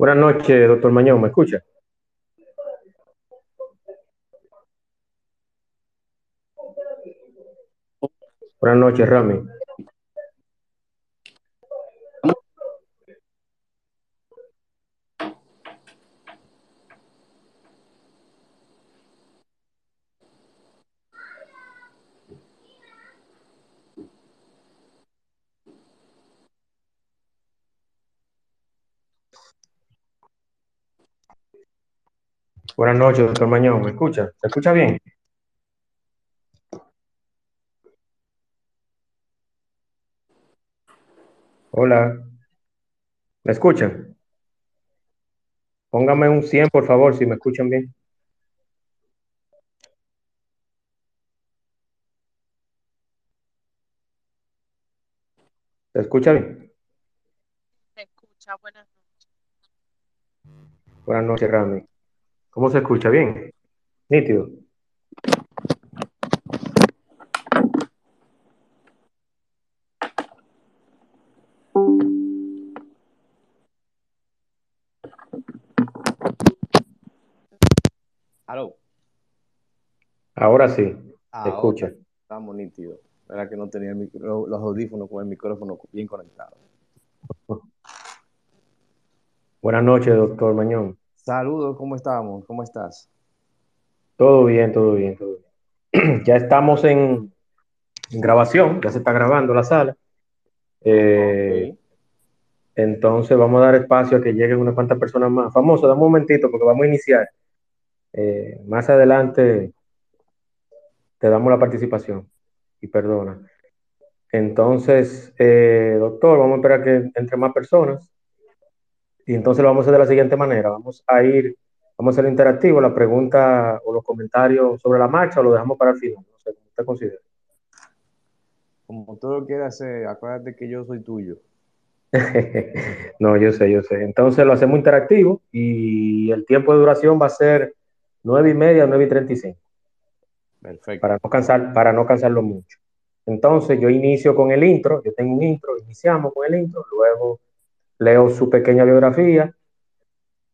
Buenas noches, doctor Mañón, ¿me escucha? Buenas noches, Rami. Buenas noches, doctor Mañón. ¿Me escucha? ¿Se escucha bien? Hola. ¿Me escuchan? Póngame un 100, por favor, si me escuchan bien. ¿Se escucha bien? Se escucha, buenas noches. Buenas noches, Rami. ¿Cómo se escucha? ¿Bien? Nítido. Aló. Ahora sí, se Ahora escucha. Estamos nítidos. Era que no tenía el micro- los audífonos con el micrófono bien conectado. Buenas noches, doctor Mañón. Saludos, ¿cómo estamos? ¿Cómo estás? Todo bien, todo bien, todo bien. Ya estamos en, en grabación, ya se está grabando la sala. Eh. Entonces vamos a dar espacio a que lleguen unas cuantas personas más. Famoso, dame un momentito porque vamos a iniciar. Eh, más adelante te damos la participación y perdona. Entonces, eh, doctor, vamos a esperar que entre más personas y entonces lo vamos a hacer de la siguiente manera. Vamos a ir, vamos a hacer interactivo, la pregunta o los comentarios sobre la marcha o lo dejamos para el final. No sé, como usted considera. Como tú lo quieras hacer, acuérdate que yo soy tuyo. No, yo sé, yo sé. Entonces lo hacemos interactivo y el tiempo de duración va a ser nueve y media, nueve y treinta y cinco, Perfecto. para no cansar, para no cansarlo mucho. Entonces yo inicio con el intro, yo tengo un intro, iniciamos con el intro, luego leo su pequeña biografía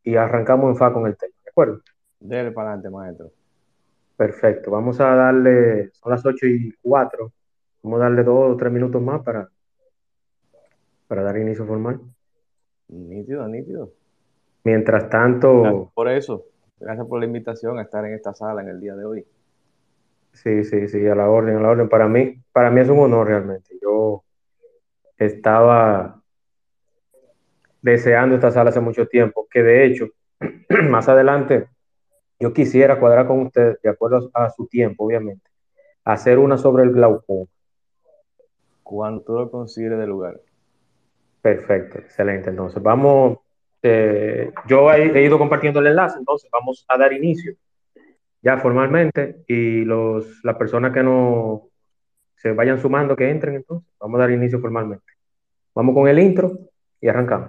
y arrancamos en fa con el tema, ¿de acuerdo? Dele para adelante, maestro. Perfecto, vamos a darle, son las ocho y cuatro, vamos a darle dos o tres minutos más para, para dar inicio formal. Nítido, nítido. Mientras Gracias tanto, por eso. Gracias por la invitación a estar en esta sala en el día de hoy. Sí, sí, sí, a la orden, a la orden. Para mí, para mí es un honor realmente. Yo estaba deseando esta sala hace mucho tiempo, que de hecho, más adelante, yo quisiera cuadrar con usted, de acuerdo a su tiempo, obviamente, hacer una sobre el glaucoma. Cuando tú lo consideres de lugar. Perfecto, excelente. Entonces, vamos, eh, yo he, he ido compartiendo el enlace, entonces vamos a dar inicio ya formalmente y los, las personas que no se vayan sumando, que entren entonces, vamos a dar inicio formalmente. Vamos con el intro y arrancamos.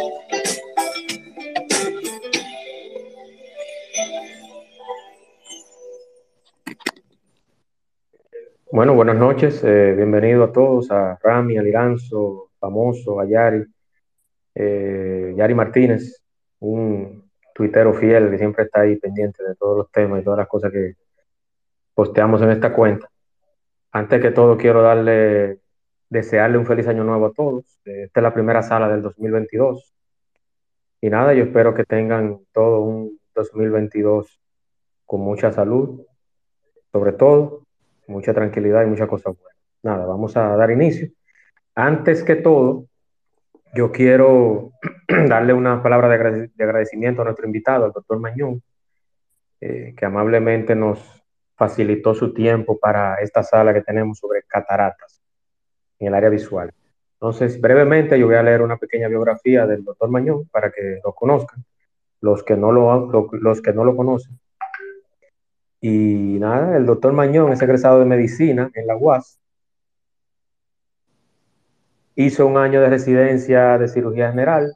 Bueno, buenas noches, eh, bienvenido a todos, a Rami, a Liranzo, famoso, a Yari, eh, Yari Martínez, un tuitero fiel que siempre está ahí pendiente de todos los temas y todas las cosas que posteamos en esta cuenta. Antes que todo, quiero darle, desearle un feliz año nuevo a todos. Eh, Esta es la primera sala del 2022. Y nada, yo espero que tengan todo un 2022 con mucha salud, sobre todo, mucha tranquilidad y muchas cosas buenas. Nada, vamos a dar inicio. Antes que todo, yo quiero darle una palabra de, agrade- de agradecimiento a nuestro invitado, al doctor Mañón, eh, que amablemente nos facilitó su tiempo para esta sala que tenemos sobre cataratas en el área visual. Entonces, brevemente, yo voy a leer una pequeña biografía del doctor Mañón para que lo conozcan, los que no lo- los que no lo conocen. Y nada, el doctor Mañón es egresado de medicina en la UAS. Hizo un año de residencia de cirugía general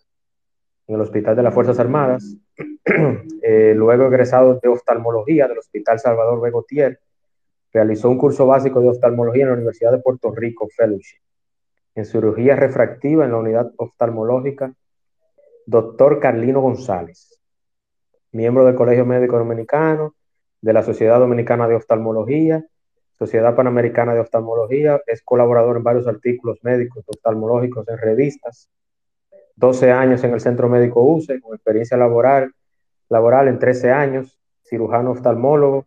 en el Hospital de las Fuerzas Armadas. eh, luego egresado de oftalmología del Hospital Salvador Begotier. Realizó un curso básico de oftalmología en la Universidad de Puerto Rico, Fellowship. En cirugía refractiva en la unidad oftalmológica, doctor Carlino González, miembro del Colegio Médico Dominicano, de la Sociedad Dominicana de Oftalmología, Sociedad Panamericana de Oftalmología, es colaborador en varios artículos médicos oftalmológicos en revistas, 12 años en el Centro Médico UCE, con experiencia laboral, laboral en 13 años, cirujano oftalmólogo,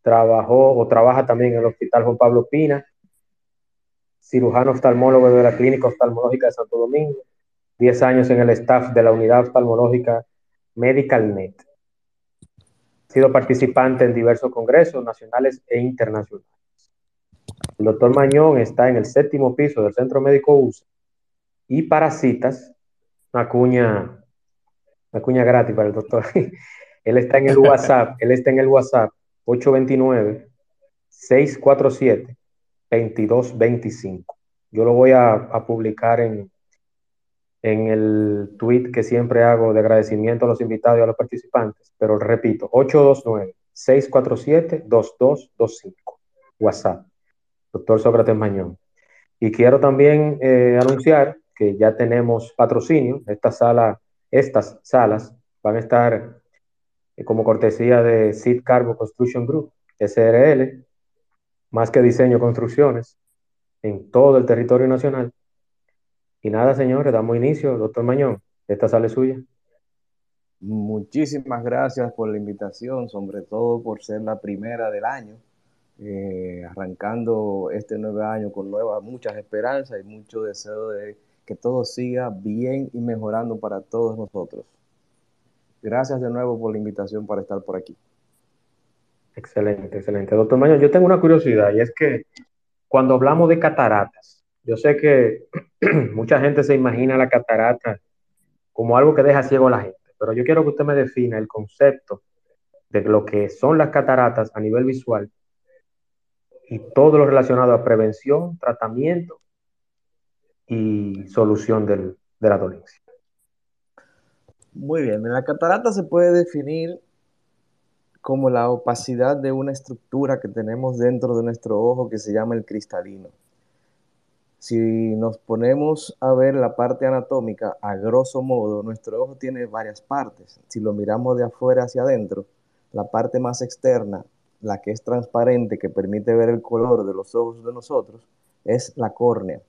trabajó o trabaja también en el Hospital Juan Pablo Pina, cirujano oftalmólogo de la Clínica Oftalmológica de Santo Domingo, 10 años en el staff de la Unidad Oftalmológica MedicalNet. Sido participante en diversos congresos nacionales e internacionales. El doctor Mañón está en el séptimo piso del Centro Médico UCE y para citas una cuña, una cuña gratis para el doctor. él está en el WhatsApp, él está en el WhatsApp 829-647-2225. Yo lo voy a, a publicar en, en el tweet que siempre hago de agradecimiento a los invitados y a los participantes, pero repito, 829-647-2225, WhatsApp, doctor Sócrates Mañón. Y quiero también eh, anunciar que ya tenemos patrocinio. Esta sala, estas salas van a estar eh, como cortesía de Seed Carbo Construction Group, SRL, más que diseño construcciones, en todo el territorio nacional. Y nada, señores, damos inicio. Doctor Mañón, esta sala es suya. Muchísimas gracias por la invitación, sobre todo por ser la primera del año, eh, arrancando este nuevo año con nuevas, muchas esperanzas y mucho deseo de que todo siga bien y mejorando para todos nosotros. Gracias de nuevo por la invitación para estar por aquí. Excelente, excelente. Doctor Mañón, yo tengo una curiosidad y es que cuando hablamos de cataratas, yo sé que mucha gente se imagina la catarata como algo que deja ciego a la gente, pero yo quiero que usted me defina el concepto de lo que son las cataratas a nivel visual y todo lo relacionado a prevención, tratamiento y solución del, de la dolencia. Muy bien, la catarata se puede definir como la opacidad de una estructura que tenemos dentro de nuestro ojo que se llama el cristalino. Si nos ponemos a ver la parte anatómica, a grosso modo, nuestro ojo tiene varias partes. Si lo miramos de afuera hacia adentro, la parte más externa, la que es transparente, que permite ver el color de los ojos de nosotros, es la córnea.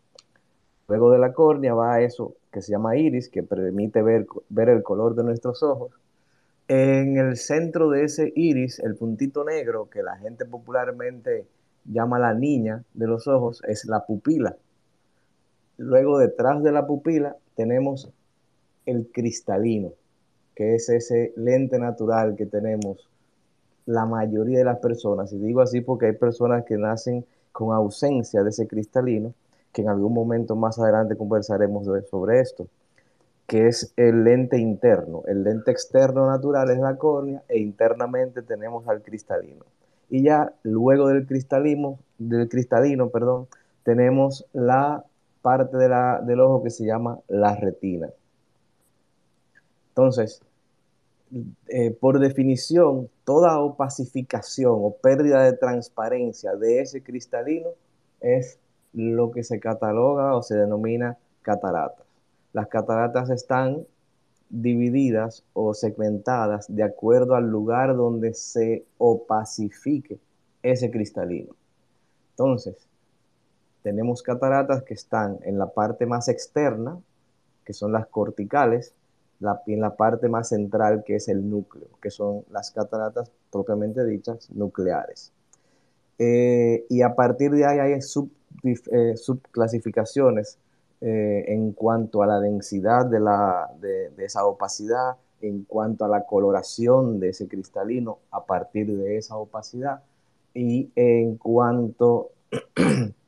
Luego de la córnea va eso que se llama iris, que permite ver, ver el color de nuestros ojos. En el centro de ese iris, el puntito negro, que la gente popularmente llama la niña de los ojos, es la pupila. Luego detrás de la pupila tenemos el cristalino, que es ese lente natural que tenemos la mayoría de las personas. Y digo así porque hay personas que nacen con ausencia de ese cristalino que en algún momento más adelante conversaremos sobre esto, que es el lente interno. El lente externo natural es la córnea e internamente tenemos al cristalino. Y ya luego del cristalino, del cristalino perdón, tenemos la parte de la, del ojo que se llama la retina. Entonces, eh, por definición, toda opacificación o pérdida de transparencia de ese cristalino es lo que se cataloga o se denomina cataratas. Las cataratas están divididas o segmentadas de acuerdo al lugar donde se opacifique ese cristalino. Entonces, tenemos cataratas que están en la parte más externa, que son las corticales, y en la parte más central, que es el núcleo, que son las cataratas propiamente dichas nucleares. Eh, y a partir de ahí hay eh, subclasificaciones eh, en cuanto a la densidad de, la, de, esa opacidad, en cuanto a la coloración de ese cristalino a partir de esa opacidad y en cuanto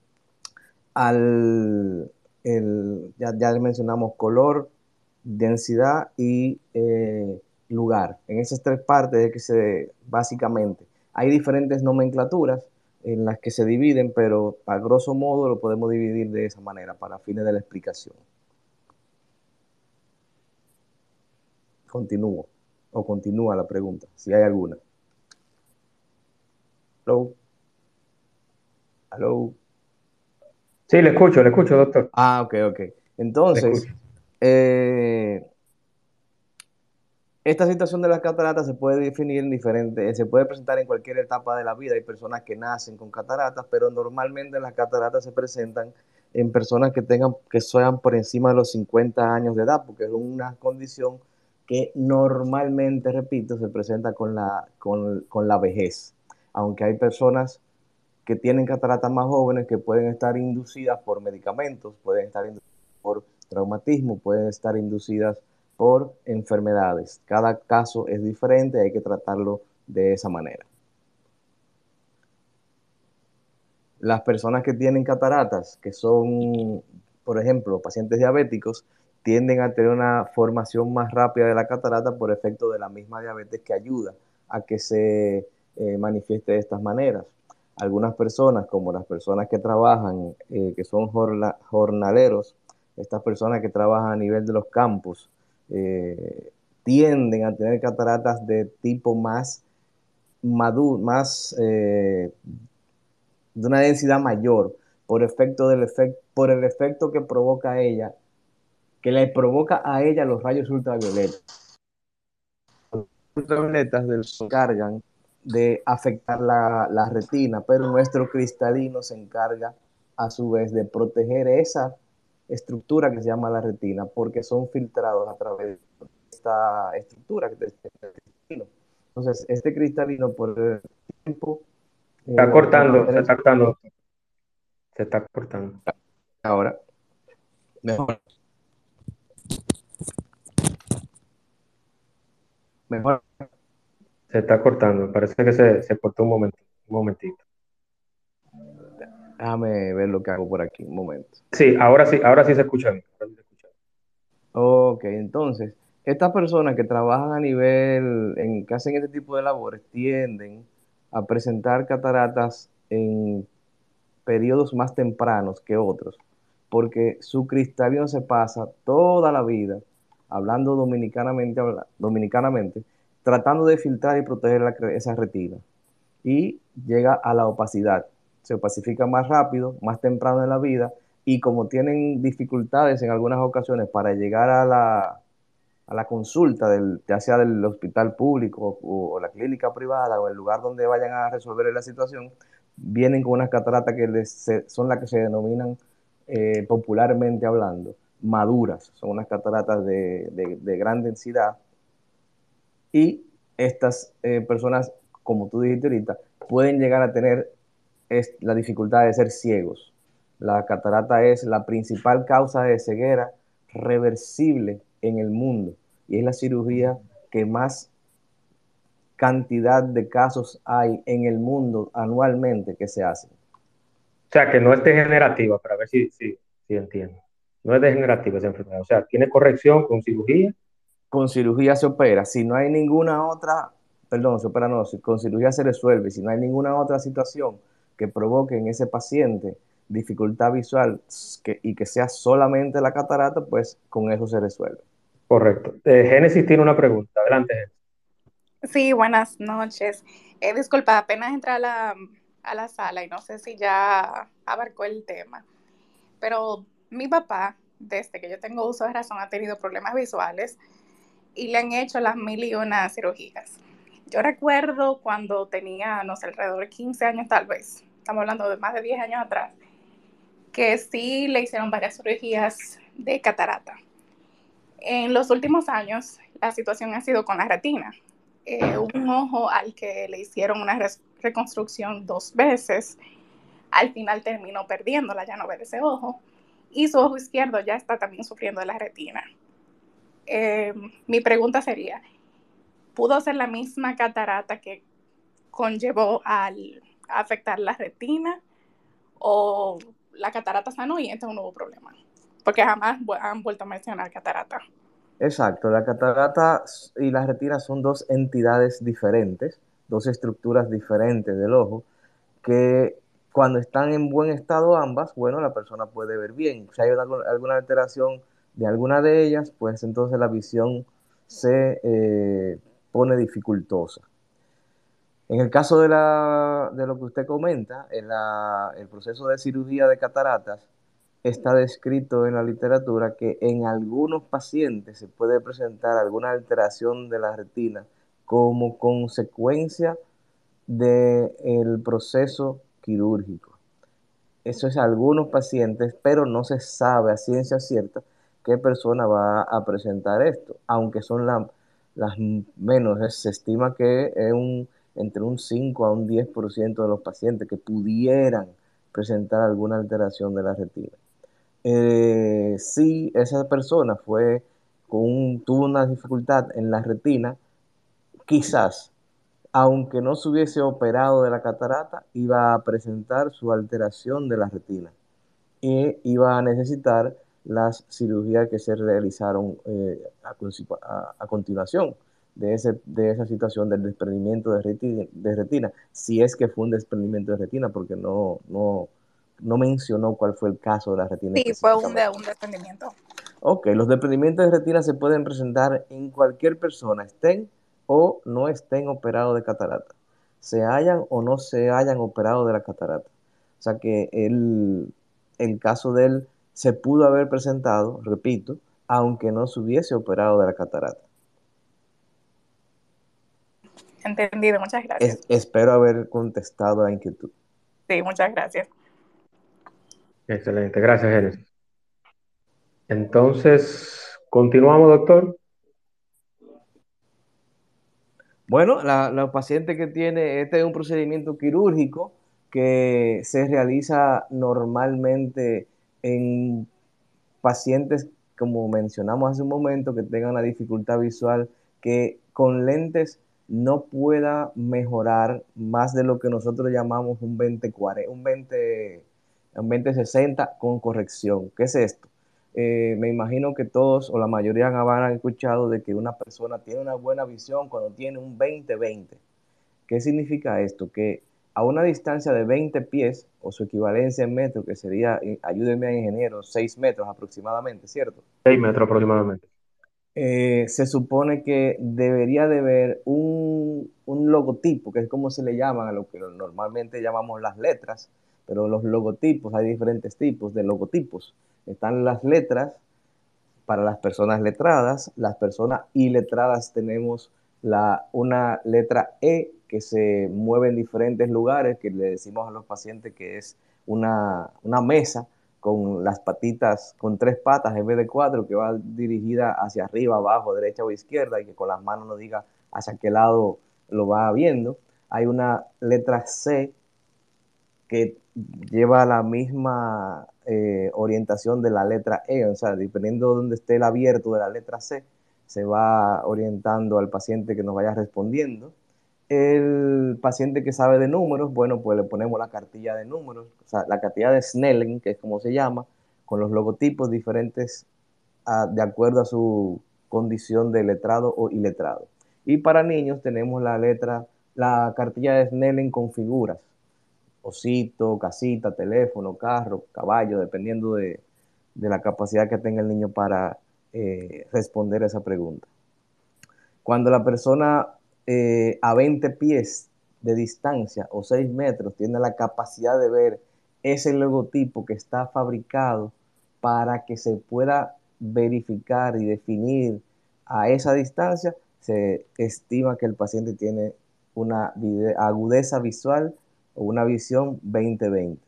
al, el, ya, ya, mencionamos color, densidad y eh, lugar. En esas tres partes es que se, básicamente, Hay diferentes nomenclaturas en las que se dividen, pero a grosso modo lo podemos dividir de esa manera para fines de la explicación. Continúo o continúa la pregunta, si hay alguna. Hello. Hello. Sí, le escucho, le escucho, doctor. Ah, ok, ok. Entonces, eh, esta situación de las cataratas se puede definir en diferentes, se puede presentar en cualquier etapa de la vida. Hay personas que nacen con cataratas, pero normalmente las cataratas se presentan en personas que tengan, que sean por encima de los 50 años de edad, porque es una condición que normalmente, repito, se presenta con la, con, con la vejez. Aunque hay personas que tienen cataratas más jóvenes que pueden estar inducidas por medicamentos, pueden estar inducidas por traumatismo, pueden estar inducidas por enfermedades. Cada caso es diferente, hay que tratarlo de esa manera. Las personas que tienen cataratas, que son, por ejemplo, pacientes diabéticos, tienden a tener una formación más rápida de la catarata por efecto de la misma diabetes que ayuda a que se eh, manifieste de estas maneras. Algunas personas, como las personas que trabajan, eh, que son jornaleros, estas personas que trabajan a nivel de los campos, eh, tienden a tener cataratas de tipo más maduro, más de una densidad mayor, por efecto del efecto, por el efecto que provoca ella que le provoca a ella los rayos ultravioletas. Ultravioletas del sol encargan de afectar la, la, retina, pero nuestro cristalino se encarga a su vez de proteger esa estructura que se llama la retina, porque son filtrados a través de esta estructura que es el cristalino. Entonces, este cristalino por el tiempo... Se está eh, cortando, se está cortando. Se está cortando. Ahora, mejor. Mejor. Se está cortando, parece que se, se cortó un, momento, un momentito. Déjame ver lo que hago por aquí, un momento. Sí, ahora sí, ahora sí se escucha bien. Ok, entonces, estas personas que trabajan a nivel, en, que hacen este tipo de labores, tienden a presentar cataratas en periodos más tempranos que otros, porque su cristalino se pasa toda la vida hablando dominicanamente, dominicanamente tratando de filtrar y proteger esa retina. Y llega a la opacidad. Se opacifica más rápido, más temprano en la vida, y como tienen dificultades en algunas ocasiones para llegar a la, a la consulta, del, ya sea del hospital público o, la clínica privada o el lugar donde vayan a resolver la situación, vienen con unas cataratas que son las que se denominan eh, popularmente hablando maduras, son unas cataratas de, gran densidad. Y estas eh, personas, como tú dijiste ahorita, pueden llegar a tener la dificultad de ser ciegos. La catarata es la principal causa de ceguera reversible en el mundo y es la cirugía que más cantidad de casos hay en el mundo anualmente que se hacen. O sea, que no es degenerativa, para ver si, si, si entiendo. No es degenerativa esa enfermedad. O sea, tiene corrección con cirugía. Con cirugía se opera. Si no hay ninguna otra, perdón, se opera no, con cirugía se resuelve. Si no hay ninguna otra situación que provoque en ese paciente dificultad visual y que sea solamente la catarata, pues con eso se resuelve. Correcto. Eh, Génesis tiene una pregunta. Adelante, Sí, buenas noches. Eh, disculpa, apenas entré a la, a la sala y no sé si ya abarcó el tema, pero mi papá, desde que yo tengo uso de razón, ha tenido problemas visuales y le han hecho las mil y una cirugías. Yo recuerdo cuando tenía, no sé, alrededor de 15 años tal vez, estamos hablando de más de 10 años atrás, que sí le hicieron varias cirugías de catarata. En los últimos años, la situación ha sido con la retina. Eh, un ojo al que le hicieron una reconstrucción dos veces, al final terminó perdiéndola, ya no ve ese ojo y su ojo izquierdo ya está también sufriendo de la retina. Eh, mi pregunta sería, ¿pudo ser la misma catarata que conllevó al afectar la retina o la catarata sanó y este es un nuevo problema? Porque jamás han vuelto a mencionar catarata. Exacto, la catarata y la retina son dos entidades diferentes. dos estructuras diferentes del ojo que cuando están en buen estado ambas, bueno, la persona puede ver bien. Si hay alguna alteración de alguna de ellas, pues entonces la visión se eh, pone dificultosa. En el caso de, lo que usted comenta, el proceso de cirugía de cataratas, está descrito en la literatura que en algunos pacientes se puede presentar alguna alteración de la retina como consecuencia del proceso quirúrgico. Eso es algunos pacientes, pero no se sabe a ciencia cierta qué persona va a presentar esto, aunque son las menos, se estima que es un, entre un 5 a un 10% de los pacientes que pudieran presentar alguna alteración de la retina. Eh, si esa persona fue con tuvo una dificultad en la retina, quizás, aunque no se hubiese operado de la catarata, iba a presentar su alteración de la retina y iba a necesitar las cirugías que se realizaron eh, a, continuación de, ese, de esa situación del desprendimiento de retina, de retina, si es que fue un desprendimiento de retina, porque no, no, no mencionó cuál fue el caso de la retina. Sí, fue un, un desprendimiento. Ok, los desprendimientos de retina se pueden presentar en cualquier persona, estén o no estén operados de catarata, se hayan o no se hayan operado de la catarata. O sea que el, el caso de él se pudo haber presentado, repito, aunque no se hubiese operado de la catarata. Entendido, muchas gracias. espero haber contestado a la inquietud. Sí, muchas gracias. Excelente, gracias, Génesis. Entonces, continuamos, doctor. Bueno, la, paciente que tiene, este es un procedimiento quirúrgico que se realiza normalmente en pacientes, como mencionamos hace un momento, que tengan una dificultad visual que con lentes no pueda mejorar más de lo que nosotros llamamos un 20, un 20 en 2060 con corrección. ¿Qué es esto? Eh, me imagino que todos o la mayoría habrán escuchado de que una persona tiene una buena visión cuando tiene un 20-20. ¿Qué significa esto? Que a una distancia de 20 pies, o su equivalencia en metros, que sería, eh, ayúdenme a ingeniero, 6 metros aproximadamente, ¿cierto? 6 metros aproximadamente. Eh, se supone que debería de haber un, un, logotipo, que es como se le llaman a lo que normalmente llamamos las letras, pero los logotipos, hay diferentes tipos de logotipos. Están las letras para las personas letradas, las personas iletradas tenemos la, una letra E que se mueve en diferentes lugares, que le decimos a los pacientes que es una, una mesa con las patitas, con tres patas en vez de cuatro, que va dirigida hacia arriba, abajo, derecha o izquierda, y que con las manos nos diga hacia qué lado lo va viendo. Hay una letra C que lleva la misma eh, orientación de la letra E, o sea, dependiendo de dónde esté el abierto de la letra C, se va orientando al paciente que nos vaya respondiendo. El paciente que sabe de números, bueno, pues le ponemos la cartilla de números, o sea, la cartilla de Snellen, que es como se llama, con los logotipos diferentes de acuerdo a su condición de letrado o iletrado. Y para niños tenemos la letra, la cartilla de Snellen con figuras, osito, casita, teléfono, carro, caballo, dependiendo de, la capacidad que tenga el niño para eh, responder esa pregunta. Cuando la persona eh, a 20 pies de distancia o 6 metros tiene la capacidad de ver ese logotipo que está fabricado para que se pueda verificar y definir a esa distancia, se estima que el paciente tiene una agudeza visual o una visión 2020.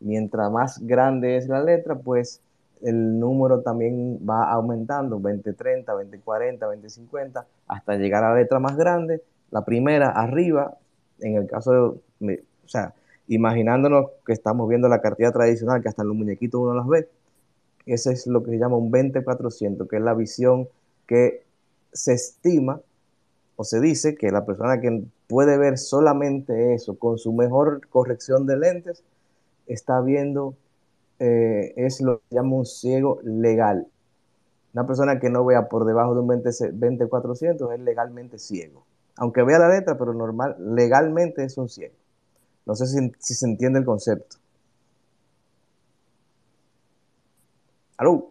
Mientras más grande es la letra, pues el número también va aumentando, 2030, 2040, 2050, hasta llegar a la letra más grande, la primera arriba, en el caso de, o sea, imaginándonos que estamos viendo la cartilla tradicional, que hasta en los muñequitos uno las ve, ese es lo que se llama un 2400, que es la visión que se estima o se dice que la persona que puede ver solamente eso, con su mejor corrección de lentes, está viendo, eh, es lo que llama un ciego legal. Una persona que no vea por debajo de un 20, 2400 es legalmente ciego. Aunque vea la letra, pero normal, legalmente es un ciego. No sé si, si se entiende el concepto. ¿Aló?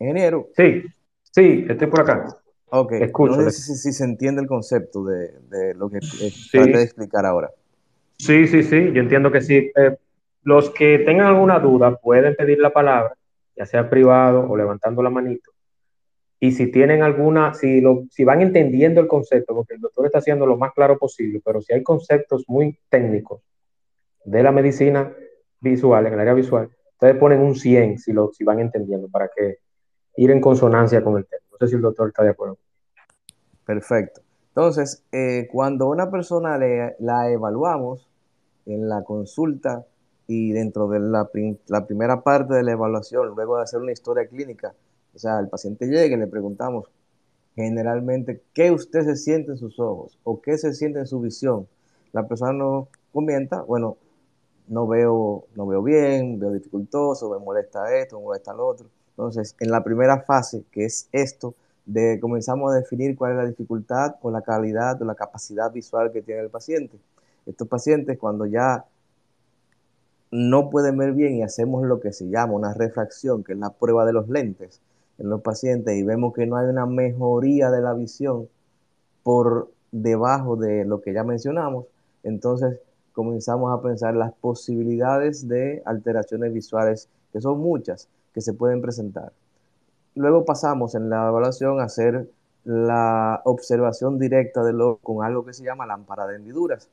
Ingeniero. Sí, sí, estoy por acá. Ok, no sé si, si se entiende el concepto de, de lo que traté de explicar ahora. Sí, sí, sí, yo entiendo que sí. Eh, los que tengan alguna duda pueden pedir la palabra, ya sea privado o levantando la manito. Y si tienen alguna, si, lo, si van entendiendo el concepto, porque el doctor está haciendo lo más claro posible, pero si hay conceptos muy técnicos de la medicina visual, en el área visual, ustedes ponen un 100 si, lo, si van entendiendo, para que ir en consonancia con el tema. No sé si el doctor está de acuerdo. Perfecto. Entonces, eh, cuando una persona la evaluamos en la consulta y dentro de la, la, primera parte de la evaluación, luego de hacer una historia clínica, o sea, el paciente llega y le preguntamos generalmente qué usted se siente en sus ojos o qué se siente en su visión. La persona nos comenta, bueno, no veo, no veo bien, veo dificultoso, me molesta esto, me molesta lo otro. Entonces, en la primera fase, que es esto, de comenzamos a definir cuál es la dificultad o la calidad o la capacidad visual que tiene el paciente. Estos pacientes cuando ya no pueden ver bien y hacemos lo que se llama una refracción, que es la prueba de los lentes en los pacientes y vemos que no hay una mejoría de la visión por debajo de lo que ya mencionamos, entonces comenzamos a pensar las posibilidades de alteraciones visuales, que son muchas, que se pueden presentar. Luego pasamos en la evaluación a hacer la observación directa del ojo con algo que se llama lámpara de hendiduras.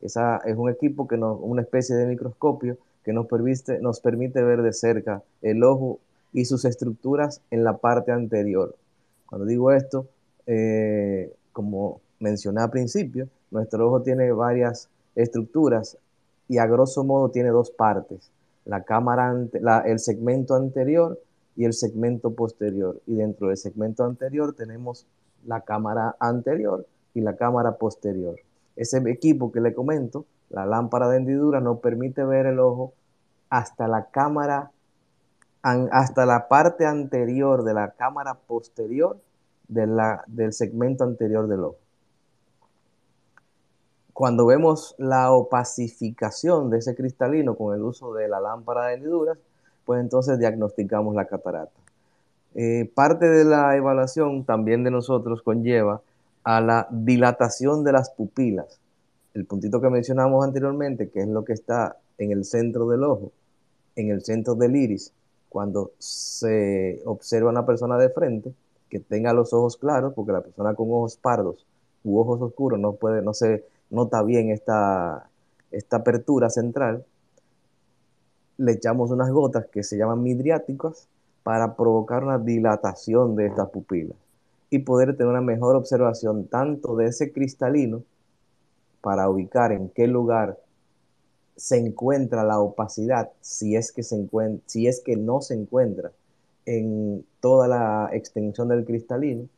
Esa es un equipo que nos, una especie de microscopio que nos permite, ver de cerca el ojo y sus estructuras en la parte anterior. Cuando digo esto, eh, como mencioné al principio, nuestro ojo tiene varias estructuras y a grosso modo tiene dos partes. La cámara, el segmento anterior y el segmento posterior. Y dentro del segmento anterior tenemos la cámara anterior y la cámara posterior. Ese equipo que le comento, la lámpara de hendidura, nos permite ver el ojo hasta la cámara, hasta la parte anterior de la cámara posterior de la, del segmento anterior del ojo. Cuando vemos la opacificación de ese cristalino con el uso de la lámpara de hendiduras, pues entonces diagnosticamos la catarata. Eh, parte de la evaluación también de nosotros conlleva a la dilatación de las pupilas. El puntito que mencionamos anteriormente, que es lo que está en el centro del ojo, en el centro del iris, cuando se observa a una persona de frente, que tenga los ojos claros, porque la persona con ojos pardos u ojos oscuros no, puede, no se nota bien esta, esta apertura central, le echamos unas gotas que se llaman midriáticos para provocar una dilatación de estas pupilas y poder tener una mejor observación tanto de ese cristalino para ubicar en qué lugar se encuentra la opacidad, si es que, se encuentra, si es que no se encuentra en toda la extensión del cristalino,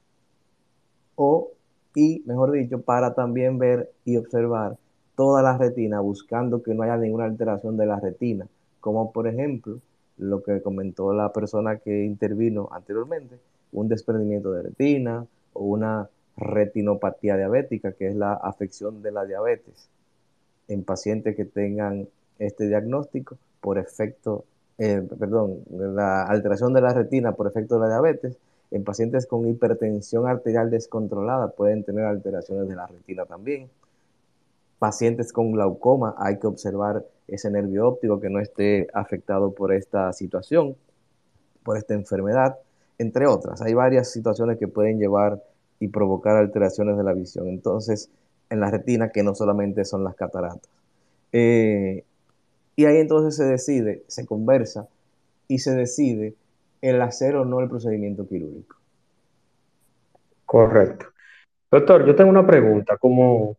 o, y mejor dicho, para también ver y observar toda la retina, buscando que no haya ninguna alteración de la retina, como por ejemplo lo que comentó la persona que intervino anteriormente, un desprendimiento de retina o una retinopatía diabética, que es la afección de la diabetes en pacientes que tengan este diagnóstico por efecto, eh, perdón, la alteración de la retina por efecto de la diabetes, en pacientes con hipertensión arterial descontrolada pueden tener alteraciones de la retina también. Pacientes con glaucoma hay que observar ese nervio óptico que no esté afectado por esta situación, por esta enfermedad, entre otras. Hay varias situaciones que pueden llevar y provocar alteraciones de la visión. Entonces, en la retina, que no solamente son las cataratas. Eh, y ahí entonces se decide, se conversa y se decide el hacer o no el procedimiento quirúrgico. Correcto. Doctor, yo tengo una pregunta, como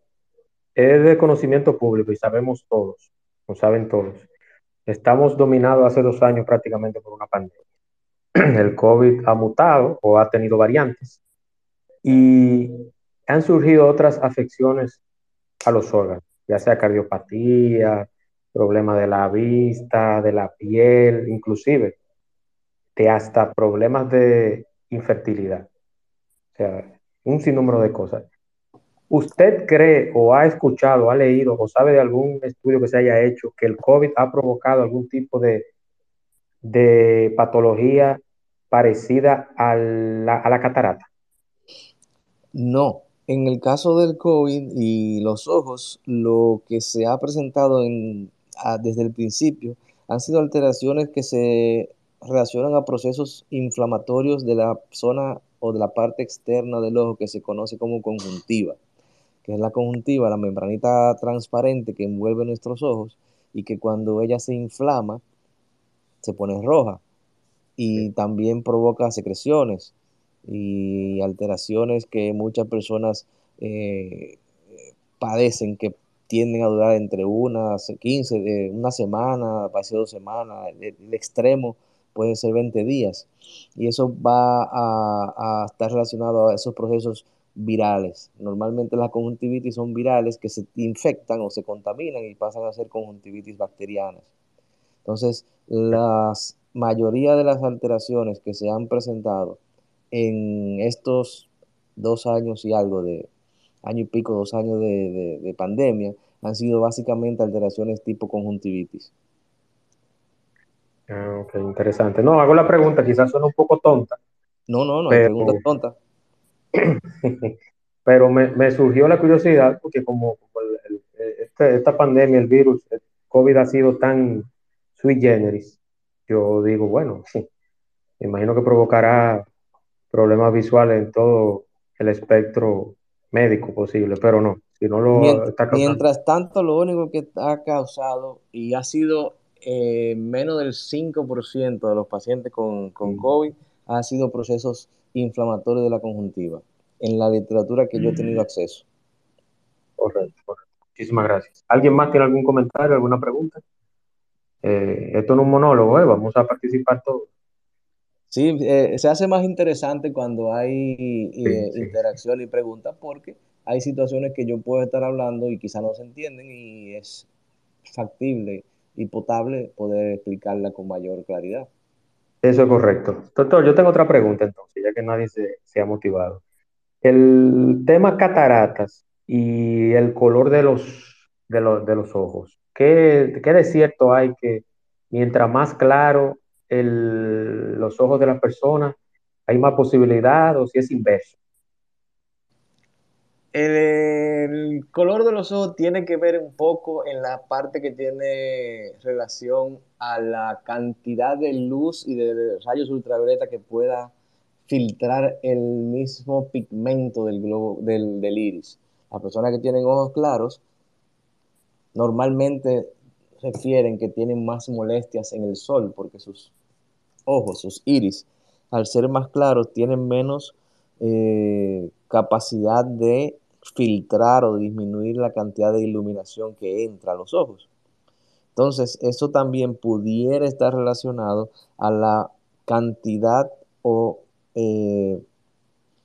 es de conocimiento público y sabemos todos, saben todos. Estamos dominados hace dos años prácticamente por una pandemia. El COVID ha mutado o ha tenido variantes y han surgido otras afecciones a los órganos, ya sea cardiopatía, problemas de la vista, de la piel, inclusive de hasta problemas de infertilidad. O sea, un sinnúmero de cosas. ¿Usted cree o ha escuchado, ha leído o sabe de algún estudio que se haya hecho que el COVID ha provocado algún tipo de, de patología parecida a la, a la catarata? No, en el caso del COVID y los ojos, lo que se ha presentado en, desde el principio han sido alteraciones que se relacionan a procesos inflamatorios de la zona o de la parte externa del ojo que se conoce como conjuntiva, que es la conjuntiva, la membranita transparente que envuelve nuestros ojos y que cuando ella se inflama se pone roja y también provoca secreciones y alteraciones que muchas personas eh, padecen que tienden a durar entre unas 15, de una semana, casi dos semanas, el, extremo puede ser 20 días. Y eso va a, a, estar relacionado a esos procesos virales. Normalmente las conjuntivitis son virales que se infectan o se contaminan y pasan a ser conjuntivitis bacterianas. Entonces, la mayoría de las alteraciones que se han presentado en estos dos años y algo de año y pico, dos años de, pandemia, han sido básicamente alteraciones tipo conjuntivitis. Ah, ok, interesante. No, hago la pregunta, quizás suena un poco tonta. No, no, no, pero, pregunta tonta. pero me, surgió la curiosidad porque como, este, esta pandemia, el virus, el COVID ha sido tan sui generis, yo digo, bueno, sí, me imagino que provocará problemas visuales en todo el espectro médico posible, pero no, si no lo mientras, está Mientras tanto, lo único que ha causado y ha sido eh, menos del 5% de los pacientes con, con COVID ha sido procesos inflamatorios de la conjuntiva, en la literatura que yo he tenido acceso. Correcto, correcto. Muchísimas gracias. ¿Alguien más tiene algún comentario, alguna pregunta? Eh, esto no es un monólogo, ¿eh? vamos a participar todos. Sí, eh, se hace más interesante cuando hay eh, interacción y preguntas porque hay situaciones que yo puedo estar hablando y quizá no se entienden y es factible y potable poder explicarla con mayor claridad. Eso es correcto. Doctor, yo tengo otra pregunta entonces, ya que nadie se, se ha motivado. El tema cataratas y el color de los, de los, de los ojos. ¿Qué, ¿Qué de cierto hay que mientras más claro el, los ojos de las personas, hay más posibilidad o si es inverso. El, color de los ojos tiene que ver un poco en la parte que tiene relación a la cantidad de luz y de rayos ultravioleta que pueda filtrar el mismo pigmento del globo del, del iris. Las personas que tienen ojos claros normalmente refieren que tienen más molestias en el sol porque sus ojos, sus iris, al ser más claros, tienen menos eh, capacidad de filtrar o disminuir la cantidad de iluminación que entra a los ojos. Entonces, eso también pudiera estar relacionado a la cantidad o eh,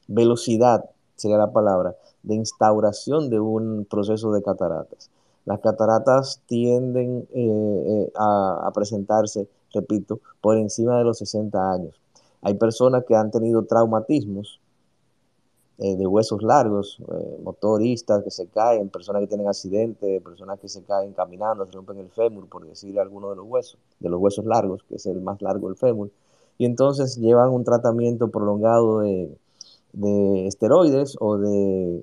velocidad, sería la palabra, de instauración de un proceso de cataratas. Las cataratas tienden eh, a, presentarse repito, por encima de los 60 años. Hay personas que han tenido traumatismos eh, de huesos largos, eh, motoristas que se caen, personas que tienen accidentes, personas que se caen caminando, se rompen el fémur, por decir alguno de los huesos, de los huesos largos, que es el más largo el fémur, y entonces llevan un tratamiento prolongado de, esteroides o de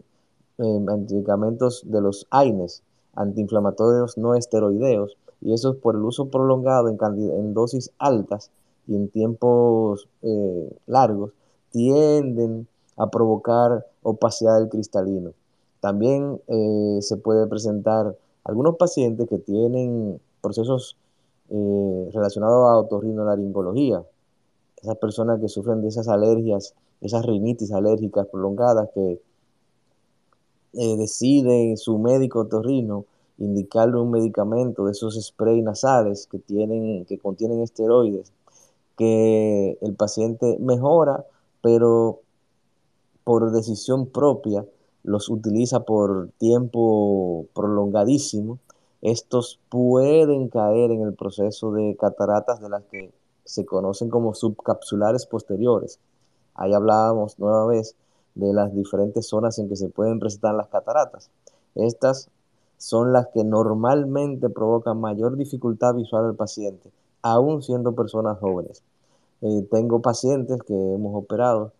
eh, medicamentos de los AINES, antiinflamatorios no esteroideos, y eso es por el uso prolongado en, en dosis altas y en tiempos eh, largos, tienden a provocar opacidad del cristalino. También eh, se puede presentar algunos pacientes que tienen procesos eh, relacionados a otorrinolaringología, esas personas que sufren de esas alergias, esas rinitis alérgicas prolongadas que deciden su médico otorrino indicarle un medicamento de esos sprays nasales que, tienen, que contienen esteroides, que el paciente mejora, pero por decisión propia los utiliza por tiempo prolongadísimo, estos pueden caer en el proceso de cataratas de las que se conocen como subcapsulares posteriores. Ahí hablábamos nueva vez de las diferentes zonas en que se pueden presentar las cataratas. Estas son las que normalmente provocan mayor dificultad visual al paciente, aún siendo personas jóvenes. Eh, tengo pacientes que hemos operado,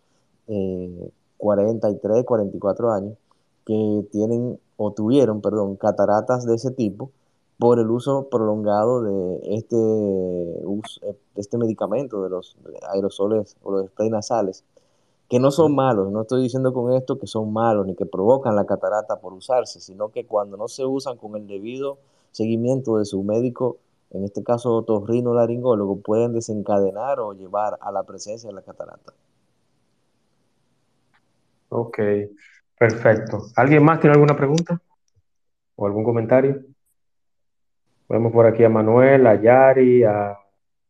43, eh, 44 años, que tienen o tuvieron, perdón, cataratas de ese tipo por el uso prolongado de este, de este medicamento, de los aerosoles o los spray nasales, que no son malos, no estoy diciendo con esto que son malos ni que provocan la catarata por usarse, sino que cuando no se usan con el debido seguimiento de su médico, en este caso otorrino-laringólogo, pueden desencadenar o llevar a la presencia de la catarata. Ok, perfecto. ¿Alguien más tiene alguna pregunta o algún comentario? Vemos por aquí a Manuel, a Yari, a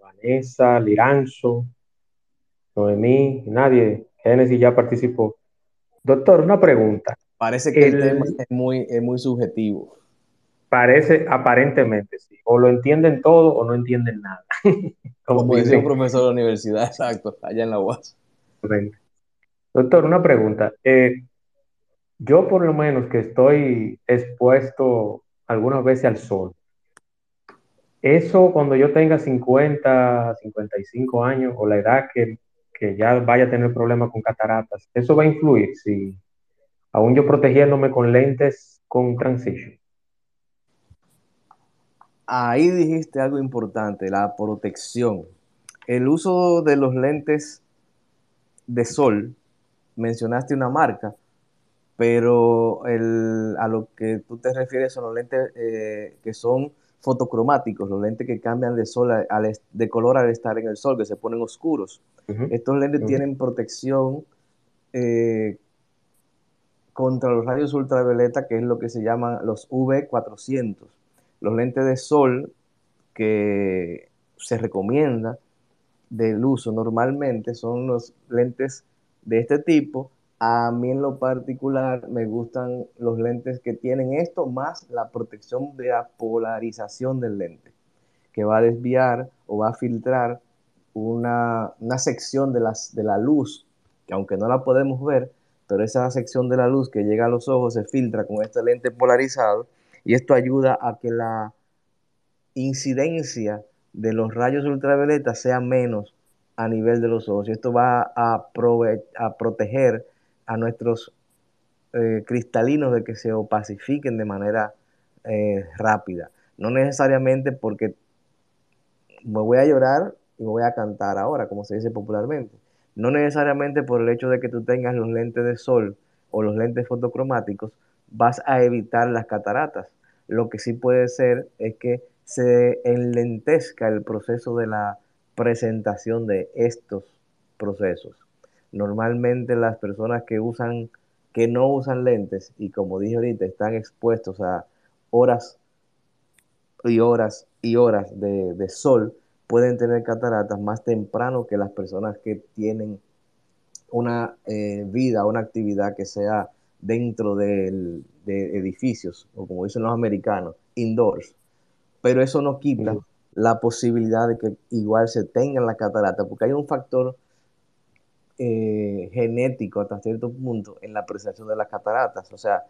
Vanessa, Liranzo, Noemí, nadie. Génesis ya participó. Doctor, una pregunta. Parece que el, tema es muy, muy subjetivo. Parece, aparentemente, sí. O lo entienden todo o no entienden nada. Como, dice un profesor de la universidad, exacto, allá en la UAS. Doctor, una pregunta. Eh, yo por lo menos que estoy expuesto algunas veces al sol, eso cuando yo tenga 50, 55 años o la edad que, ya vaya a tener problemas con cataratas, ¿eso va a influir si aún yo protegiéndome con lentes con transition? Ahí dijiste algo importante, la protección. El uso de los lentes de sol, mencionaste una marca, pero el, a lo que tú te refieres son los lentes eh, que son fotocromáticos, los lentes que cambian de, sol de color al estar en el sol, que se ponen oscuros. Estos lentes tienen protección eh, contra los rayos ultravioleta, que es lo que se llaman los V400. Los lentes de sol que se recomienda del uso normalmente son los lentes de este tipo. A mí en lo particular me gustan los lentes que tienen esto más la protección de la polarización del lente, que va a desviar o va a filtrar una, sección de, las, de la luz, que aunque no la podemos ver, pero esa sección de la luz que llega a los ojos se filtra con este lente polarizado y esto ayuda a que la incidencia de los rayos ultravioleta sea menos a nivel de los ojos y esto va a, a proteger a nuestros eh, cristalinos de que se opacifiquen de manera eh, rápida. No necesariamente porque me voy a llorar y voy a cantar ahora, como se dice popularmente. No necesariamente por el hecho de que tú tengas los lentes de sol o los lentes fotocromáticos, vas a evitar las cataratas. Lo que sí puede ser es que se enlentezca el proceso de la presentación de estos procesos normalmente las personas que usan, que no usan lentes y como dije ahorita, están expuestos a horas y horas y horas de, sol, pueden tener cataratas más temprano que las personas que tienen una eh, vida, una actividad que sea dentro de edificios, o como dicen los americanos, indoors. Pero eso no quita la posibilidad de que igual se tengan la catarata, porque hay un factor eh, genético hasta cierto punto en la apreciación de las cataratas. O sea,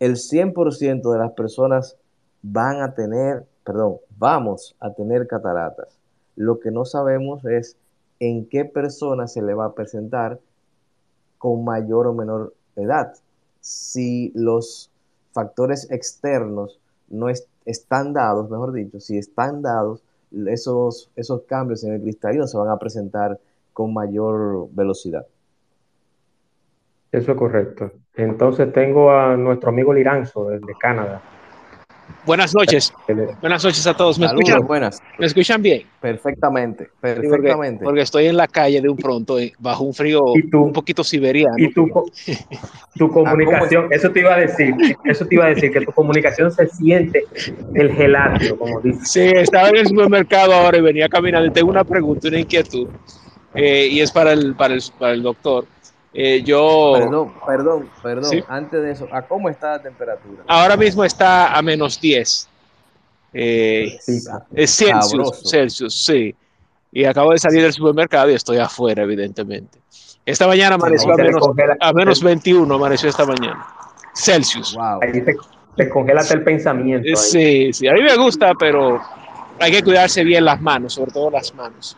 el 100% de las personas van a tener, perdón, vamos a tener cataratas. Lo que no sabemos es en qué persona se le va a presentar con mayor o menor edad. Si los factores externos no están dados, mejor dicho, si están dados, esos, esos cambios en el cristalino se van a presentar con mayor velocidad. Eso es correcto. Entonces tengo a nuestro amigo Liranzo desde Canadá. Buenas noches. Buenas noches a todos. ¿Me escuchan? Buenas. ¿Me escuchan bien? Perfectamente, perfectamente. porque, estoy en la calle de un pronto, eh, bajo un frío un poquito siberiano. Y tu, tu comunicación, eso te iba a decir, eso te iba a decir, que tu comunicación se siente el gelatio, como dice. Sí, estaba en el supermercado ahora y venía caminando. Tengo una pregunta, una inquietud. Eh, y es para el, para el, para el doctor. Eh, yo... Perdón, perdón, perdón. Antes de eso, ¿a cómo está la temperatura? Ahora mismo está a menos 10. Eh, es Celsius, Celsius, sí. y acabo de salir del supermercado y estoy afuera, evidentemente. Esta mañana amaneció a menos, a menos 21, amaneció esta mañana. Celsius. Wow. Ahí te, te congélate el pensamiento. Ahí. Sí, sí, a mí me gusta, pero hay que cuidarse bien las manos, sobre todo las manos.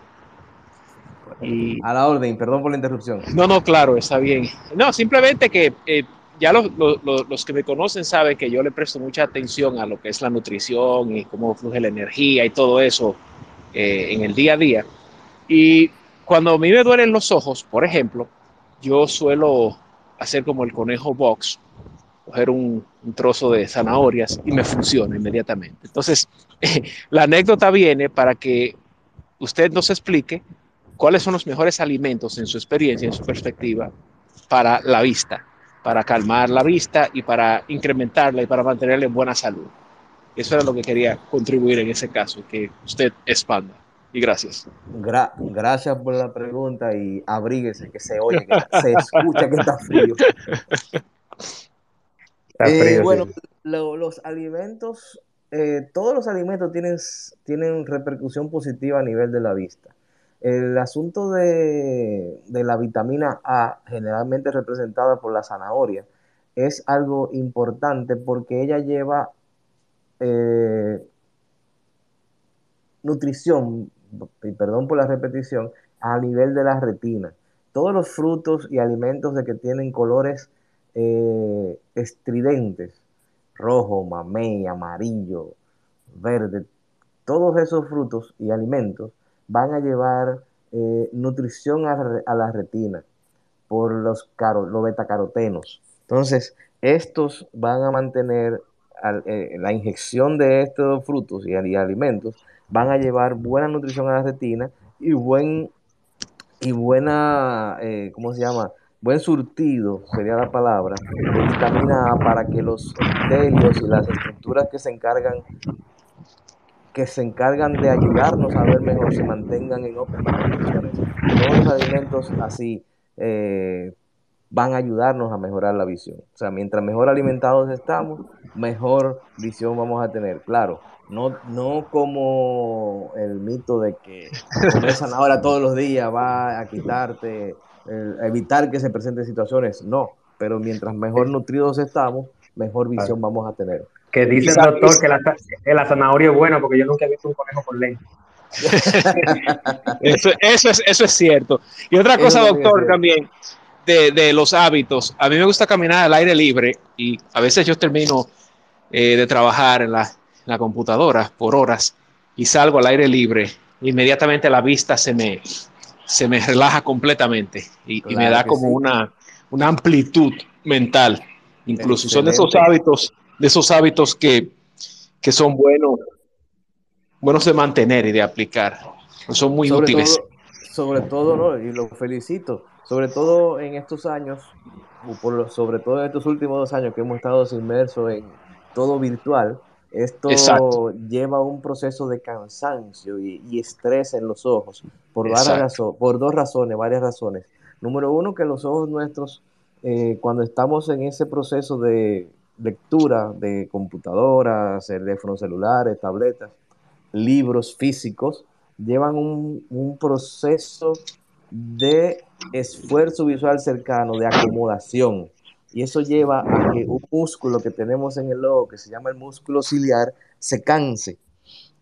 A la orden, perdón por la interrupción. No, no, claro, está bien. No, simplemente que eh, ya los, los, los, que me conocen saben que yo le presto mucha atención a lo que es la nutrición y cómo fluye la energía y todo eso eh, en el día a día. Y cuando a mí me duelen los ojos, por ejemplo, yo suelo hacer como el conejo box, coger un trozo de zanahorias y me funciona inmediatamente. Entonces, la anécdota viene para que usted nos explique cuáles son los mejores alimentos en su experiencia, en su perspectiva, para la vista, para calmar la vista y para incrementarla y para mantenerla en buena salud. Eso era lo que quería contribuir en ese caso, que usted expanda. Y gracias. Gra gracias por la pregunta y abríguese, que se oye, que se escucha que está frío. Está frío eh, bueno, sí. lo, los alimentos, eh, todos los alimentos tienen, tienen repercusión positiva a nivel de la vista. El asunto de, de, la vitamina A, generalmente representada por la zanahoria, es algo importante porque ella lleva eh, nutrición, y perdón por la repetición, a nivel de la retina. Todos los frutos y alimentos de que tienen colores eh, estridentes, rojo, mamey, amarillo, verde, todos esos frutos y alimentos van a llevar eh, nutrición a, la retina por los, caro, los betacarotenos. Entonces, estos van a mantener eh, la inyección de estos frutos y, alimentos, van a llevar buena nutrición a la retina y buen y buena, eh, ¿cómo se llama? Buen surtido, sería la palabra, de vitamina A para que los epitelios y las estructuras que se encargan que se encargan de ayudarnos a ver mejor se mantengan en óptimas condiciones. Todos los alimentos así eh, van a ayudarnos a mejorar la visión. O sea, mientras mejor alimentados estamos, mejor visión vamos a tener. Claro, no, no como el mito de que comer zanahoria todos los días va a quitarte, eh, evitar que se presenten situaciones. No, pero mientras mejor nutridos estamos, mejor visión vamos a tener. Que dice el doctor que la, que la zanahoria es buena porque yo nunca he visto un conejo con lente. eso, eso, es, eso es cierto. Y otra cosa, doctor, también, de, de, los hábitos. A mí me gusta caminar al aire libre y a veces yo termino eh, de trabajar en la, en la, computadora por horas y salgo al aire libre. Inmediatamente la vista se me, se me relaja completamente y, claro y me da como sí. una, una amplitud mental. Incluso Excelente. son de esos hábitos de esos hábitos que, que son buenos, buenos de mantener y de aplicar. Son muy sobre útiles. Todo, sobre todo, ¿no? y lo felicito, sobre todo en estos años, por lo, sobre todo en estos últimos dos años que hemos estado inmersos en todo virtual, esto Exacto. lleva un proceso de cansancio y, y, estrés en los ojos por, varias razón, por dos razones, varias razones. Número uno, que los ojos nuestros, eh, cuando estamos en ese proceso de lectura de computadoras, teléfonos celulares, tabletas, libros físicos, llevan un, proceso de esfuerzo visual cercano, de acomodación. Y eso lleva a que un músculo que tenemos en el ojo, que se llama el músculo ciliar, se canse.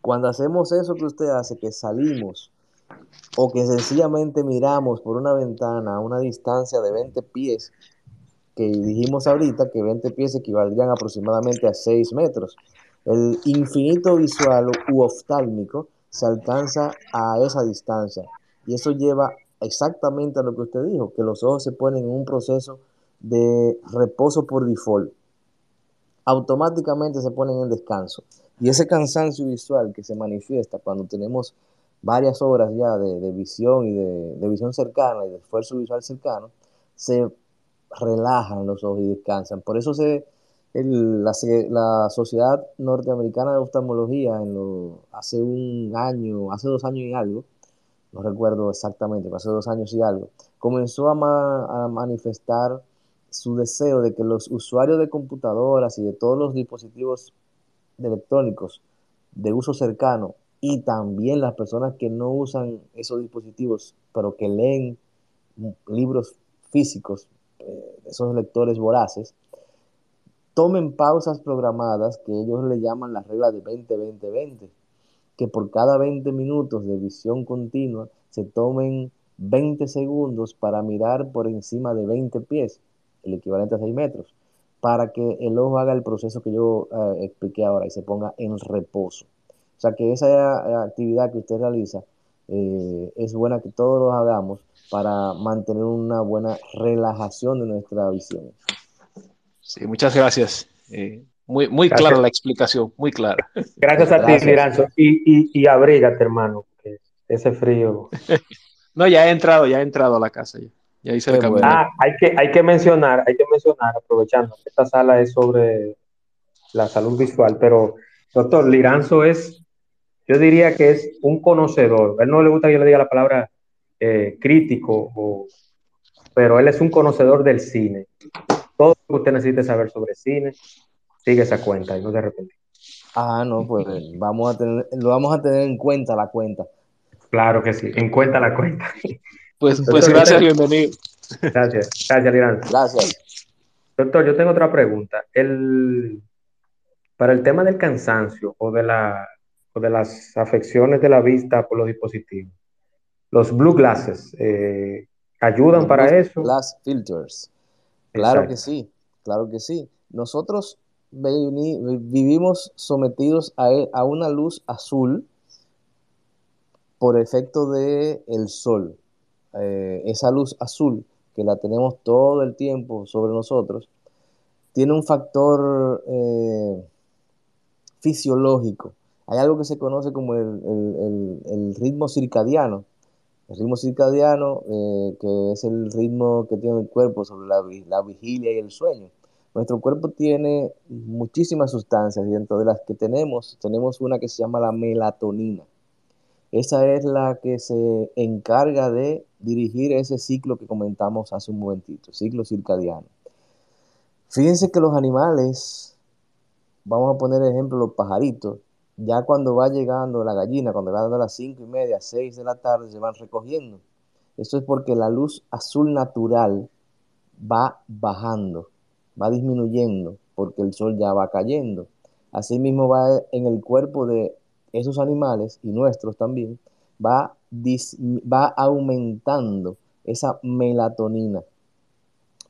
Cuando hacemos eso que usted hace, que salimos o que sencillamente miramos por una ventana a una distancia de 20 pies que dijimos ahorita que 20 pies equivaldrían aproximadamente a 6 metros. El infinito visual u oftálmico se alcanza a esa distancia y eso lleva exactamente a lo que usted dijo, que los ojos se ponen en un proceso de reposo por default. Automáticamente se ponen en descanso. Y ese cansancio visual que se manifiesta cuando tenemos varias horas ya de, visión y de, de, visión cercana y de esfuerzo visual cercano, se relajan los ojos y descansan. Por eso se, la, la, Sociedad Norteamericana de Oftalmología en hace un año, hace dos años y algo, no recuerdo exactamente, hace dos años y algo, comenzó a, ma, a manifestar su deseo de que los usuarios de computadoras y de todos los dispositivos electrónicos de uso cercano y también las personas que no usan esos dispositivos, pero que leen libros físicos, eh, esos lectores voraces, tomen pausas programadas que ellos le llaman la regla de 20-20-20, que por cada 20 minutos de visión continua se tomen 20 segundos para mirar por encima de 20 pies, el equivalente a 6 metros, para que el ojo haga el proceso que yo eh, expliqué ahora y se ponga en reposo. O sea que esa eh, actividad que usted realiza es buena que todos lo hagamos para mantener una buena relajación de nuestra visión. Sí, muchas gracias. Eh, muy muy clara la explicación, muy clara. Gracias a ti, Miranzo. Y, y, y abrígate, hermano, que ese frío. no, ya he entrado, ya he entrado a la casa. Ya, ya hice el camino. Ah, hay que, hay que mencionar, hay que mencionar, aprovechando que esta sala es sobre la salud visual, pero doctor, Liranzo es, yo diría que es un conocedor. A él no le gusta que yo le diga la palabra eh, crítico, o, pero él es un conocedor del cine todo lo que usted necesite saber sobre cine, sigue esa cuenta y no se arrepentir. Ah, no, pues vamos a tener, lo vamos a tener en cuenta la cuenta. Claro que sí, en cuenta la cuenta. Pues, pues gracias, bienvenido. Gracias, gracias, Lirán. Gracias. Doctor, yo tengo otra pregunta. El, para el tema del cansancio o de, la, o de las afecciones de la vista por los dispositivos, los blue glasses eh, ayudan para eso. Glass filters. Claro que sí, claro que sí. Nosotros vivimos sometidos a, e, a una luz azul por efecto del el sol. Eh, esa luz azul que la tenemos todo el tiempo sobre nosotros, tiene un factor eh, fisiológico. Hay algo que se conoce como el ritmo circadiano, el ritmo circadiano, eh, que es el ritmo que tiene el cuerpo sobre la, la, vigilia y el sueño. Nuestro cuerpo tiene muchísimas sustancias y dentro de las que tenemos, tenemos una que se llama la melatonina. Esa es la que se encarga de dirigir ese ciclo que comentamos hace un momentito, ciclo circadiano. Fíjense que los animales, vamos a poner ejemplo los pajaritos, ya cuando va llegando la gallina, cuando va dando las cinco y media, seis de la tarde, se van recogiendo. Eso es porque la luz azul natural va bajando, va disminuyendo, porque el sol ya va cayendo. Asimismo va en el cuerpo de esos animales y nuestros también, va, va aumentando esa melatonina.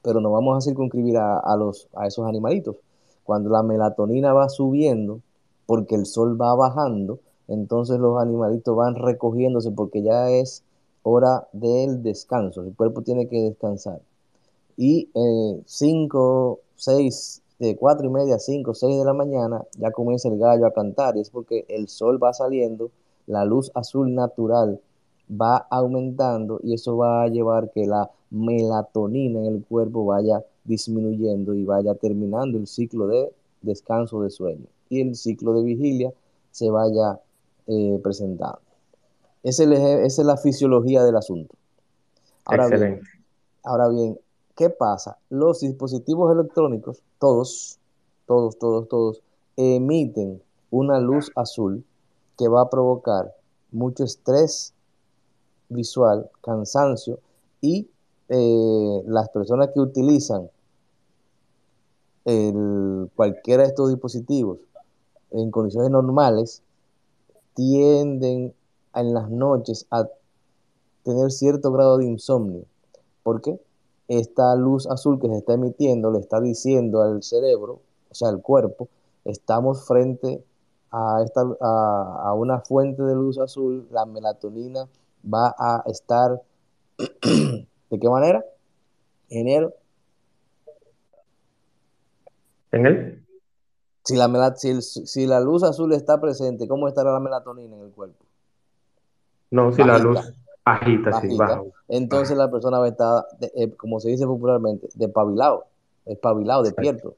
Pero no vamos a circunscribir a, los, a esos animalitos. Cuando la melatonina va subiendo, porque el sol va bajando, entonces los animalitos van recogiéndose porque ya es hora del descanso, el cuerpo tiene que descansar. Y 5, 6, de 4 y media, 5, 6 de la mañana ya comienza el gallo a cantar y es porque el sol va saliendo, la luz azul natural va aumentando y eso va a llevar que la melatonina en el cuerpo vaya disminuyendo y vaya terminando el ciclo de descanso de sueño y el ciclo de vigilia se vaya eh, presentando. Esa es, la fisiología del asunto. Ahora Bien, ahora bien, ¿qué pasa? Los dispositivos electrónicos, todos, todos, todos, todos, emiten una luz azul que va a provocar mucho estrés visual, cansancio y eh, las personas que utilizan el, cualquiera de estos dispositivos en condiciones normales tienden en las noches a tener cierto grado de insomnio. porque Esta luz azul que se está emitiendo le está diciendo al cerebro, o sea, al cuerpo, estamos frente a, una fuente de luz azul, la melatonina va a estar, ¿de qué manera? Enero. ¿En él? Si la, si, la luz azul está presente, ¿cómo estará la melatonina en el cuerpo? No, si la luz bajita, sí, baja. Entonces la persona va a estar, eh, como se dice popularmente, despabilado, espabilado, despierto.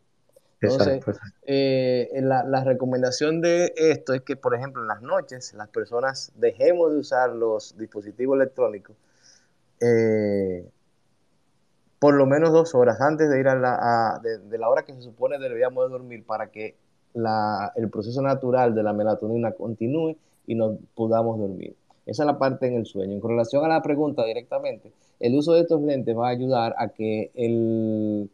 Entonces, eh, la, la, recomendación de esto es que, por ejemplo, en las noches las personas dejemos de usar los dispositivos electrónicos eh, por lo menos dos horas antes de ir a la, de, la hora que se supone deberíamos de dormir para que la, el proceso natural de la melatonina continúe y no podamos dormir. Esa es la parte en el sueño. En relación a la pregunta directamente, el uso de estos lentes va a ayudar a que el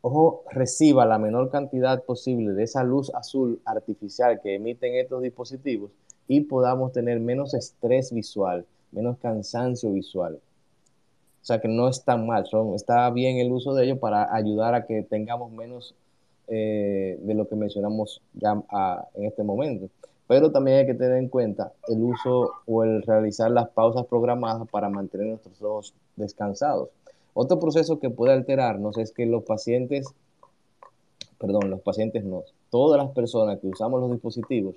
ojo reciba la menor cantidad posible de esa luz azul artificial que emiten estos dispositivos y podamos tener menos estrés visual, menos cansancio visual. O sea que no está mal, son, está bien el uso de ellos para ayudar a que tengamos menos eh, de lo que mencionamos ya ah, en este momento. Pero también hay que tener en cuenta el uso o el realizar las pausas programadas para mantener nuestros ojos descansados. Otro proceso que puede alterarnos es que los pacientes, perdón, los pacientes no, todas las personas que usamos los dispositivos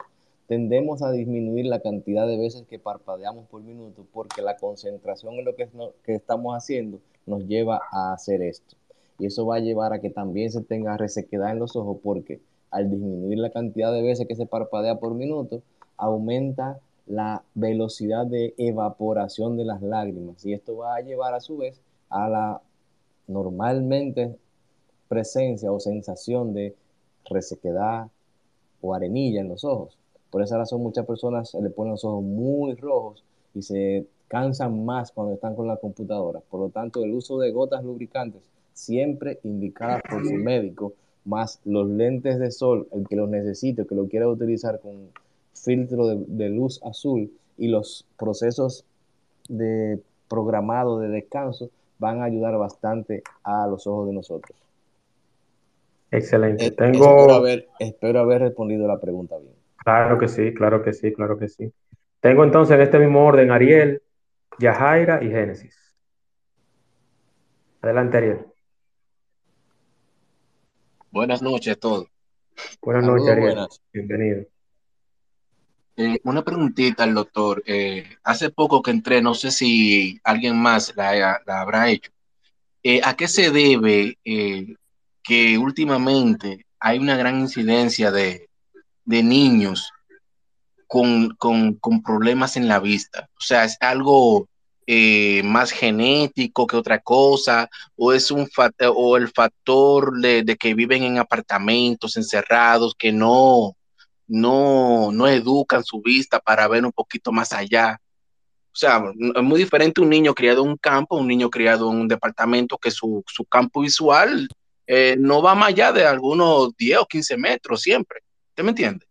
tendemos a disminuir la cantidad de veces que parpadeamos por minuto porque la concentración en lo que, que estamos haciendo nos lleva a hacer esto. Y eso va a llevar a que también se tenga resequedad en los ojos porque al disminuir la cantidad de veces que se parpadea por minuto, aumenta la velocidad de evaporación de las lágrimas. Y esto va a llevar a su vez a la normalmente presencia o sensación de resequedad o arenilla en los ojos. Por esa razón muchas personas se le ponen los ojos muy rojos y se cansan más cuando están con la computadora. Por lo tanto, el uso de gotas lubricantes siempre indicadas por su médico, más los lentes de sol, el que los necesite, que lo quiera utilizar con filtro de, luz azul y los procesos de programado de descanso van a ayudar bastante a los ojos de nosotros. Excelente. Eh, Tengo... espero, haber, espero haber respondido la pregunta bien. Claro que sí, claro que sí, claro que sí. Tengo entonces en este mismo orden Ariel, Yajaira y Génesis. Adelante, Ariel. Buenas noches a todos. Buenas noches, Ariel. Bienvenido. Eh, una preguntita al doctor. Eh, hace poco que entré, no sé si alguien más la, habrá hecho. Eh, ¿A qué se debe que últimamente hay una gran incidencia de, niños con, con, problemas en la vista? O sea, es algo eh, más genético que otra cosa, o es un o el factor de, que viven en apartamentos encerrados, que no, no, no educan su vista para ver un poquito más allá. O sea, es muy diferente un niño criado en un campo, un niño criado en un departamento que su, campo visual eh, no va más allá de algunos 10 o 15 metros siempre. ¿Usted me entiende?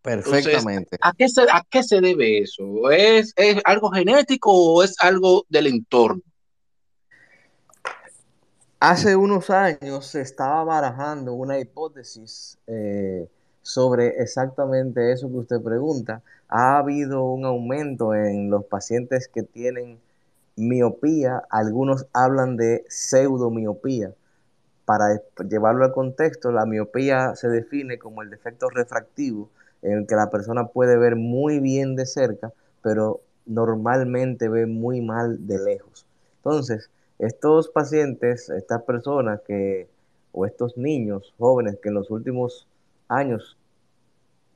Perfectamente. ¿a, qué se, ¿A qué se debe eso? ¿Es, ¿Es algo genético o es algo del entorno? Hace unos años se estaba barajando una hipótesis eh, sobre exactamente eso que usted pregunta. Ha habido un aumento en los pacientes que tienen miopía, algunos hablan de pseudomiopía. Para llevarlo al contexto, la miopía se define como el defecto refractivo en el que la persona puede ver muy bien de cerca, pero normalmente ve muy mal de lejos. Entonces, estos pacientes, estas personas que, o estos niños jóvenes que en los últimos años,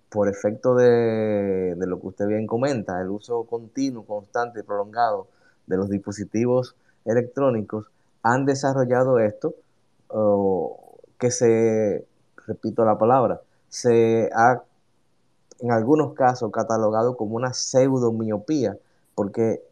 por efecto de, lo que usted bien comenta, el uso continuo, constante y prolongado de los dispositivos electrónicos, han desarrollado esto, que se, repito la palabra, se ha en algunos casos catalogado como una pseudomiopía, porque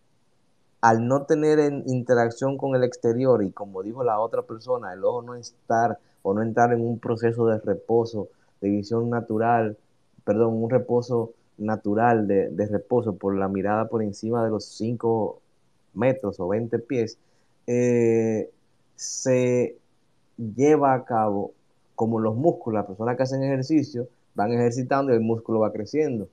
al no tener interacción con el exterior y como dijo la otra persona, el ojo no estar o no entrar en un proceso de reposo, de visión natural, perdón, un reposo natural de, reposo por la mirada por encima de los 5 metros o 20 pies, eh, se lleva a cabo como los músculos, las personas que hacen ejercicio, van ejercitando y el músculo va creciendo.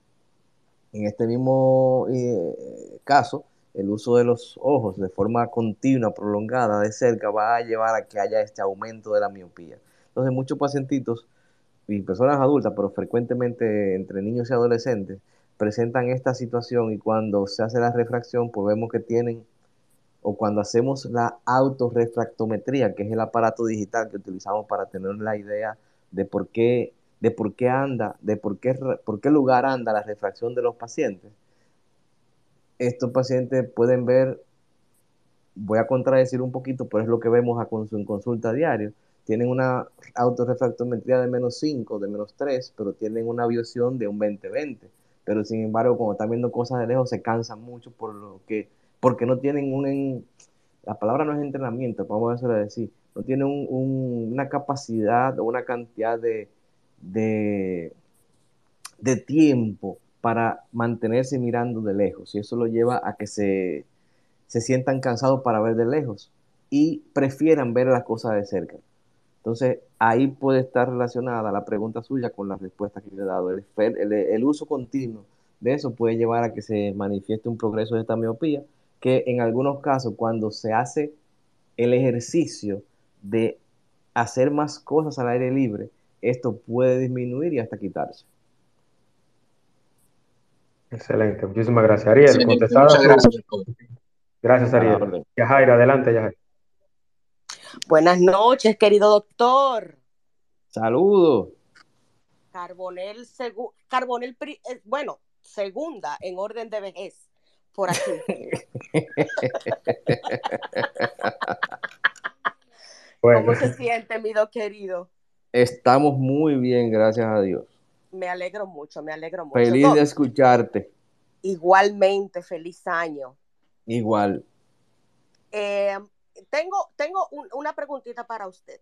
En este mismo eh, caso, el uso de los ojos de forma continua, prolongada, de cerca, va a llevar a que haya este aumento de la miopía. Entonces, muchos pacientitos y personas adultas, pero frecuentemente entre niños y adolescentes, presentan esta situación y cuando se hace la refracción, pues vemos que tienen, o cuando hacemos la autorrefractometría, que es el aparato digital que utilizamos para tener la idea de por qué de por qué anda, de por qué, por qué lugar anda la refracción de los pacientes, estos pacientes pueden ver, voy a contradecir un poquito, pero es lo que vemos a en consulta diario, tienen una autorrefractometría de menos 5, de menos 3, pero tienen una visión de un 20-20. pero sin embargo, cuando están viendo cosas de lejos, se cansan mucho por lo que, porque no tienen un, la palabra no es entrenamiento, vamos a decir, no tienen una capacidad o una cantidad de, de, tiempo para mantenerse mirando de lejos y eso lo lleva a que se, se sientan cansados para ver de lejos y prefieran ver las cosas de cerca. Entonces, ahí puede estar relacionada la pregunta suya con la respuesta que le he dado. El, el, uso continuo de eso puede llevar a que se manifieste un progreso de esta miopía, que en algunos casos, cuando se hace el ejercicio de hacer más cosas al aire libre, esto puede disminuir y hasta quitarse. Excelente, muchísimas gracias. Ariel, Muchas gracias. Gracias, Ariel. Yajaira, adelante, Yajaira. Buenas noches, querido doctor. Saludos. Carbonel, Carbonel, eh, bueno, segunda en orden de vejez, por aquí. ¿Cómo se siente, mi do querido? Estamos muy bien, gracias a Dios. Me alegro mucho, me alegro mucho. Feliz de escucharte. Igualmente, feliz año. Igual. Eh, tengo, tengo una preguntita para usted.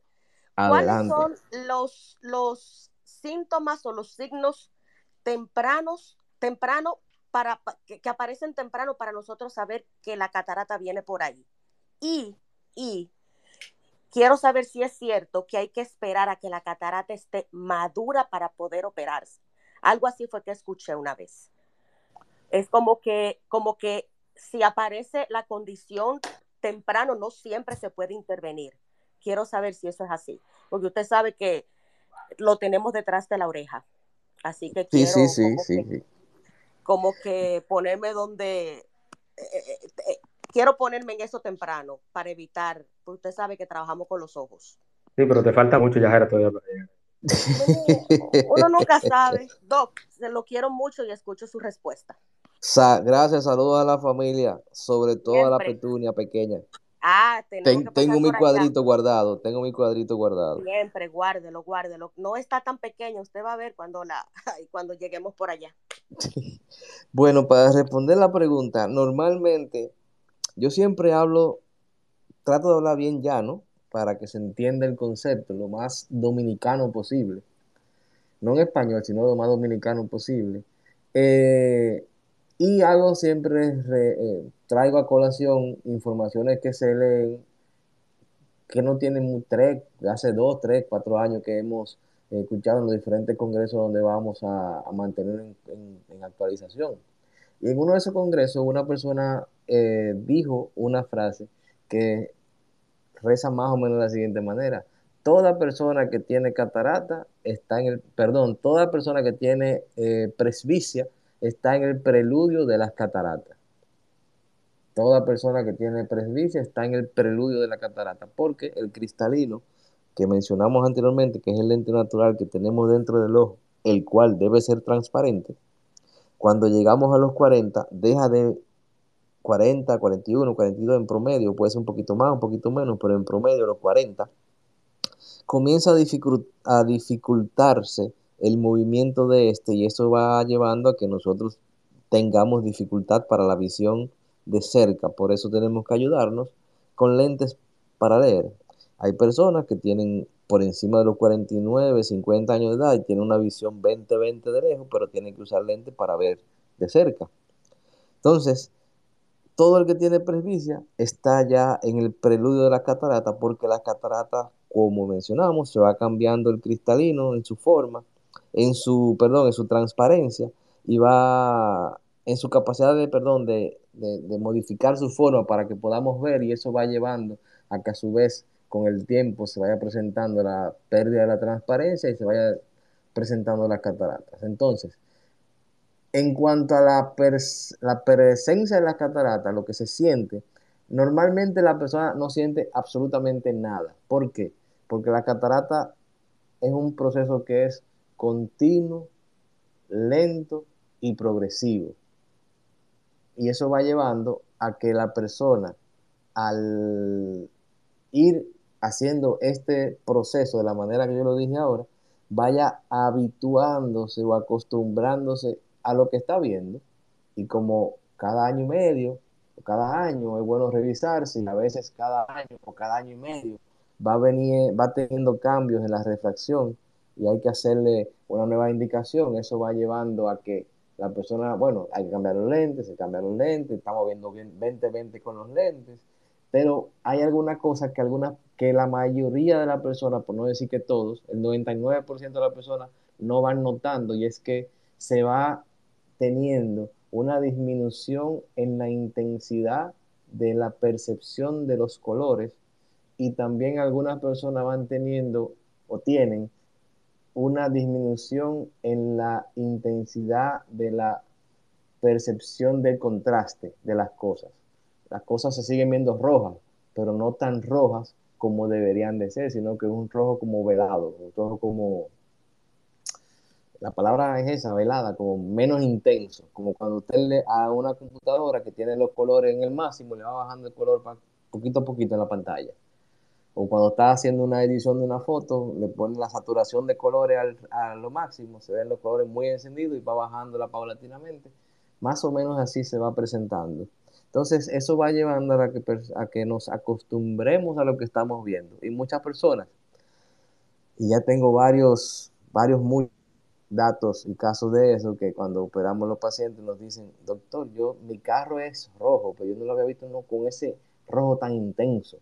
¿Cuáles son los, los síntomas o los signos tempranos, temprano para, que, aparecen temprano para nosotros saber que la catarata viene por ahí? Y, y quiero saber si es cierto que hay que esperar a que la catarata esté madura para poder operarse. Algo así fue que escuché una vez. Es como que, como que si aparece la condición temprano no siempre se puede intervenir. Quiero saber si eso es así, porque usted sabe que lo tenemos detrás de la oreja. Así que quiero sí, sí, como, sí, que, como que ponerme donde eh, eh, eh, quiero ponerme en eso temprano para evitar, porque usted sabe que trabajamos con los ojos. Sí, pero te falta mucho ya todavía para llegar. Uno nunca sabe. Doc, se lo quiero mucho y escucho su respuesta gracias, saludos a la familia, sobre todo a la petunia pequeña. Ah, tengo mi cuadrito guardado, tengo mi cuadrito guardado. Siempre, guárdelo, guárdelo. No está tan pequeño, usted va a ver cuando, la, cuando lleguemos por allá. bueno, para responder la pregunta, normalmente yo siempre hablo, trato de hablar bien llano para que se entienda el concepto lo más dominicano posible. No en español, sino lo más dominicano posible. Eh, y hago siempre, eh, traigo a colación informaciones que se leen, que no tienen tres, hace dos, tres, cuatro años que hemos escuchado en los diferentes congresos donde vamos a, mantener en, actualización. Y en uno de esos congresos una persona eh, dijo una frase que reza más o menos de la siguiente manera. Toda persona que tiene catarata está en el, perdón, toda persona que tiene eh, presbicia está en el preludio de las cataratas. Toda persona que tiene presbicia está en el preludio de la catarata, porque el cristalino que mencionamos anteriormente, que es el lente natural que tenemos dentro del ojo, el cual debe ser transparente, cuando llegamos a los 40, deja de 40, 41, 42 en promedio, puede ser un poquito más, un poquito menos, pero en promedio los 40, comienza a, a dificultarse el movimiento de este y eso va llevando a que nosotros tengamos dificultad para la visión de cerca. Por eso tenemos que ayudarnos con lentes para leer. Hay personas que tienen por encima de los 49, 50 años de edad y tienen una visión 20-20 de lejos, pero tienen que usar lentes para ver de cerca. Entonces, todo el que tiene presbicia está ya en el preludio de la catarata porque la catarata, como mencionamos, se va cambiando el cristalino en su forma en su, perdón, en su transparencia y va en su capacidad de, perdón, de, modificar su forma para que podamos ver y eso va llevando a que a su vez con el tiempo se vaya presentando la pérdida de la transparencia y se vaya presentando las cataratas. Entonces, en cuanto a la, la presencia de las cataratas, lo que se siente, normalmente la persona no siente absolutamente nada. ¿Por qué? Porque la catarata es un proceso que es continuo, lento y progresivo. Y eso va llevando a que la persona, al ir haciendo este proceso de la manera que yo lo dije ahora, vaya habituándose o acostumbrándose a lo que está viendo y como cada año y medio o cada año es bueno revisarse y a veces cada año o cada año y medio va, va teniendo cambios en la refracción y hay que hacerle una nueva indicación, eso va llevando a que la persona, bueno, hay que cambiar los lentes, se cambian los lentes, estamos viendo bien 20-20 con los lentes, pero hay alguna cosa que, alguna, que la mayoría de la personas, por no decir que todos, el 99% de las personas no van notando y es que se va teniendo una disminución en la intensidad de la percepción de los colores y también algunas personas van teniendo o tienen una disminución en la intensidad de la percepción del contraste de las cosas. Las cosas se siguen viendo rojas, pero no tan rojas como deberían de ser, sino que es un rojo como velado, un rojo como, la palabra es esa, velada, como menos intenso, como cuando usted le a una computadora que tiene los colores en el máximo, le va bajando el color poquito a poquito en la pantalla o cuando está haciendo una edición de una foto, le pone la saturación de colores a lo máximo, se ven los colores muy encendidos y va bajándola paulatinamente. Más o menos así se va presentando. Entonces, eso va llevando a que, a que nos acostumbremos a lo que estamos viendo. Y muchas personas, y ya tengo varios, varios muy datos y casos de eso, que cuando operamos los pacientes nos dicen, doctor, yo, mi carro es rojo, pero yo no lo había visto con ese rojo tan intenso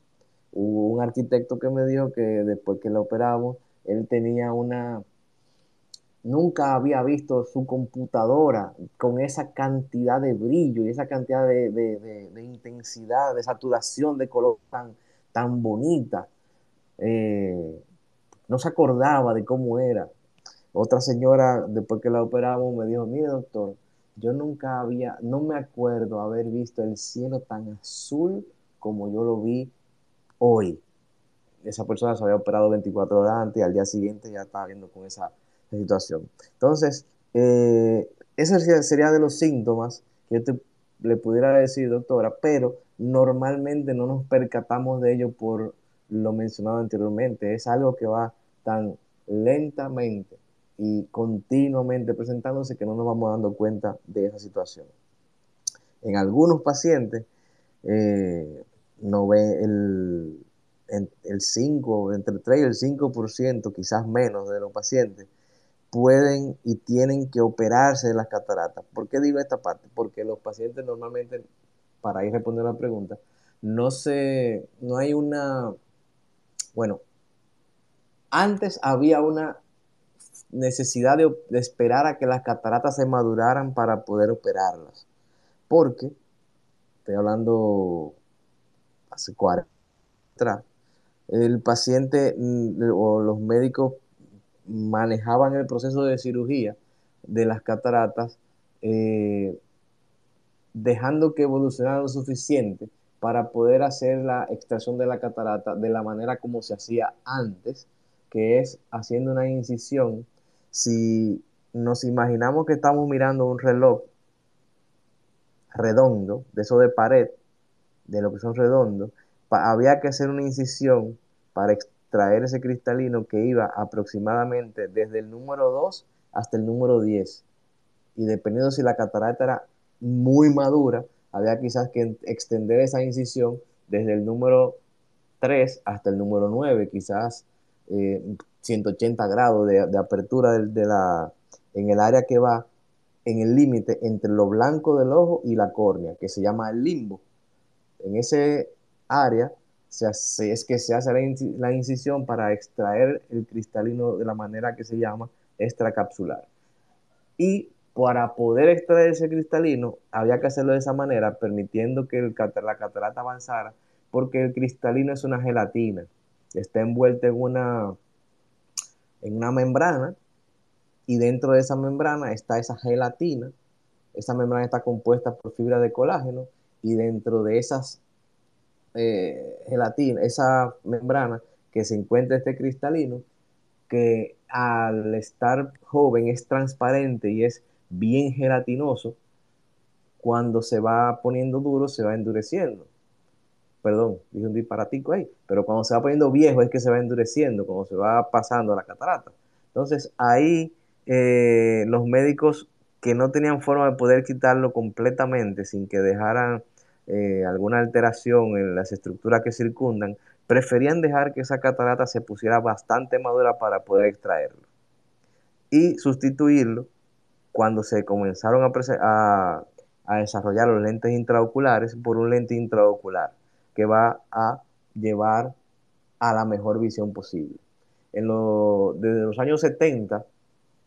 Hubo un arquitecto que me dijo que después que lo operamos, él tenía una... Nunca había visto su computadora con esa cantidad de brillo y esa cantidad de, intensidad, de saturación de color tan, tan bonita. Eh, no se acordaba de cómo era. Otra señora, después que la operamos, me dijo, mire doctor, yo nunca había, no me acuerdo haber visto el cielo tan azul como yo lo vi hoy. Esa persona se había operado 24 horas antes y al día siguiente ya estaba viendo con esa situación. Entonces, eh, ese sería de los síntomas que yo le pudiera decir, doctora, pero normalmente no nos percatamos de ello por lo mencionado anteriormente. Es algo que va tan lentamente y continuamente presentándose que no nos vamos dando cuenta de esa situación. En algunos pacientes, eh, no ve el, el 5, entre el 3 y el 5%, quizás menos de los pacientes, pueden y tienen que operarse de las cataratas. ¿Por qué digo esta parte? Porque los pacientes normalmente, para ir respondiendo a la pregunta, no se, no hay una, bueno, antes había una necesidad de, de esperar a que las cataratas se maduraran para poder operarlas. Porque, estoy hablando hace 40 el paciente mm, o los médicos manejaban el proceso de cirugía de las cataratas, eh, dejando que evolucionara lo suficiente para poder hacer la extracción de la catarata de la manera como se hacía antes, que es haciendo una incisión. Si nos imaginamos que estamos mirando un reloj redondo, de eso de pared, de lo que son redondos, había que hacer una incisión para extraer ese cristalino que iba aproximadamente desde el número 2 hasta el número 10. Y dependiendo si la catarata era muy madura, había quizás que extender esa incisión desde el número 3 hasta el número 9, quizás 180 eh, grados de, apertura de, la, en el área que va en el límite entre lo blanco del ojo y la córnea, que se llama el limbo. En ese área se es que se hace la, incisión para extraer el cristalino de la manera que se llama extracapsular. Y para poder extraer ese cristalino, había que hacerlo de esa manera, permitiendo que el, la catarata avanzara, porque el cristalino es una gelatina, está envuelto en una, en una membrana, y dentro de esa membrana está esa gelatina. Esa membrana está compuesta por fibra de colágeno, y dentro de esas eh, gelatina, esa membrana que se encuentra este cristalino, que al estar joven es transparente y es bien gelatinoso, cuando se va poniendo duro se va endureciendo. Perdón, dije un disparatico ahí, pero cuando se va poniendo viejo es que se va endureciendo, cuando se va pasando la catarata. Entonces ahí eh, los médicos que no tenían forma de poder quitarlo completamente sin que dejaran eh, alguna alteración en las estructuras que circundan, preferían dejar que esa catarata se pusiera bastante madura para poder extraerlo y sustituirlo cuando se comenzaron a, a desarrollar los lentes intraoculares por un lente intraocular que va a llevar a la mejor visión posible. En desde los años 70,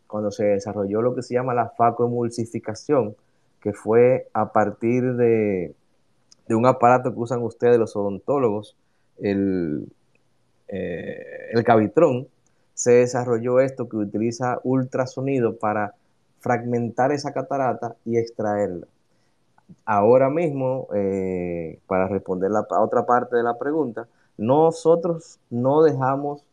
cuando se desarrolló lo que se llama la facoemulsificación, que fue a partir de, un aparato que usan ustedes los odontólogos, el, eh, el cavitrón, se desarrolló esto que utiliza ultrasonido para fragmentar esa catarata y extraerla. Ahora mismo, eh, para responder la otra parte de la pregunta, nosotros no dejamos,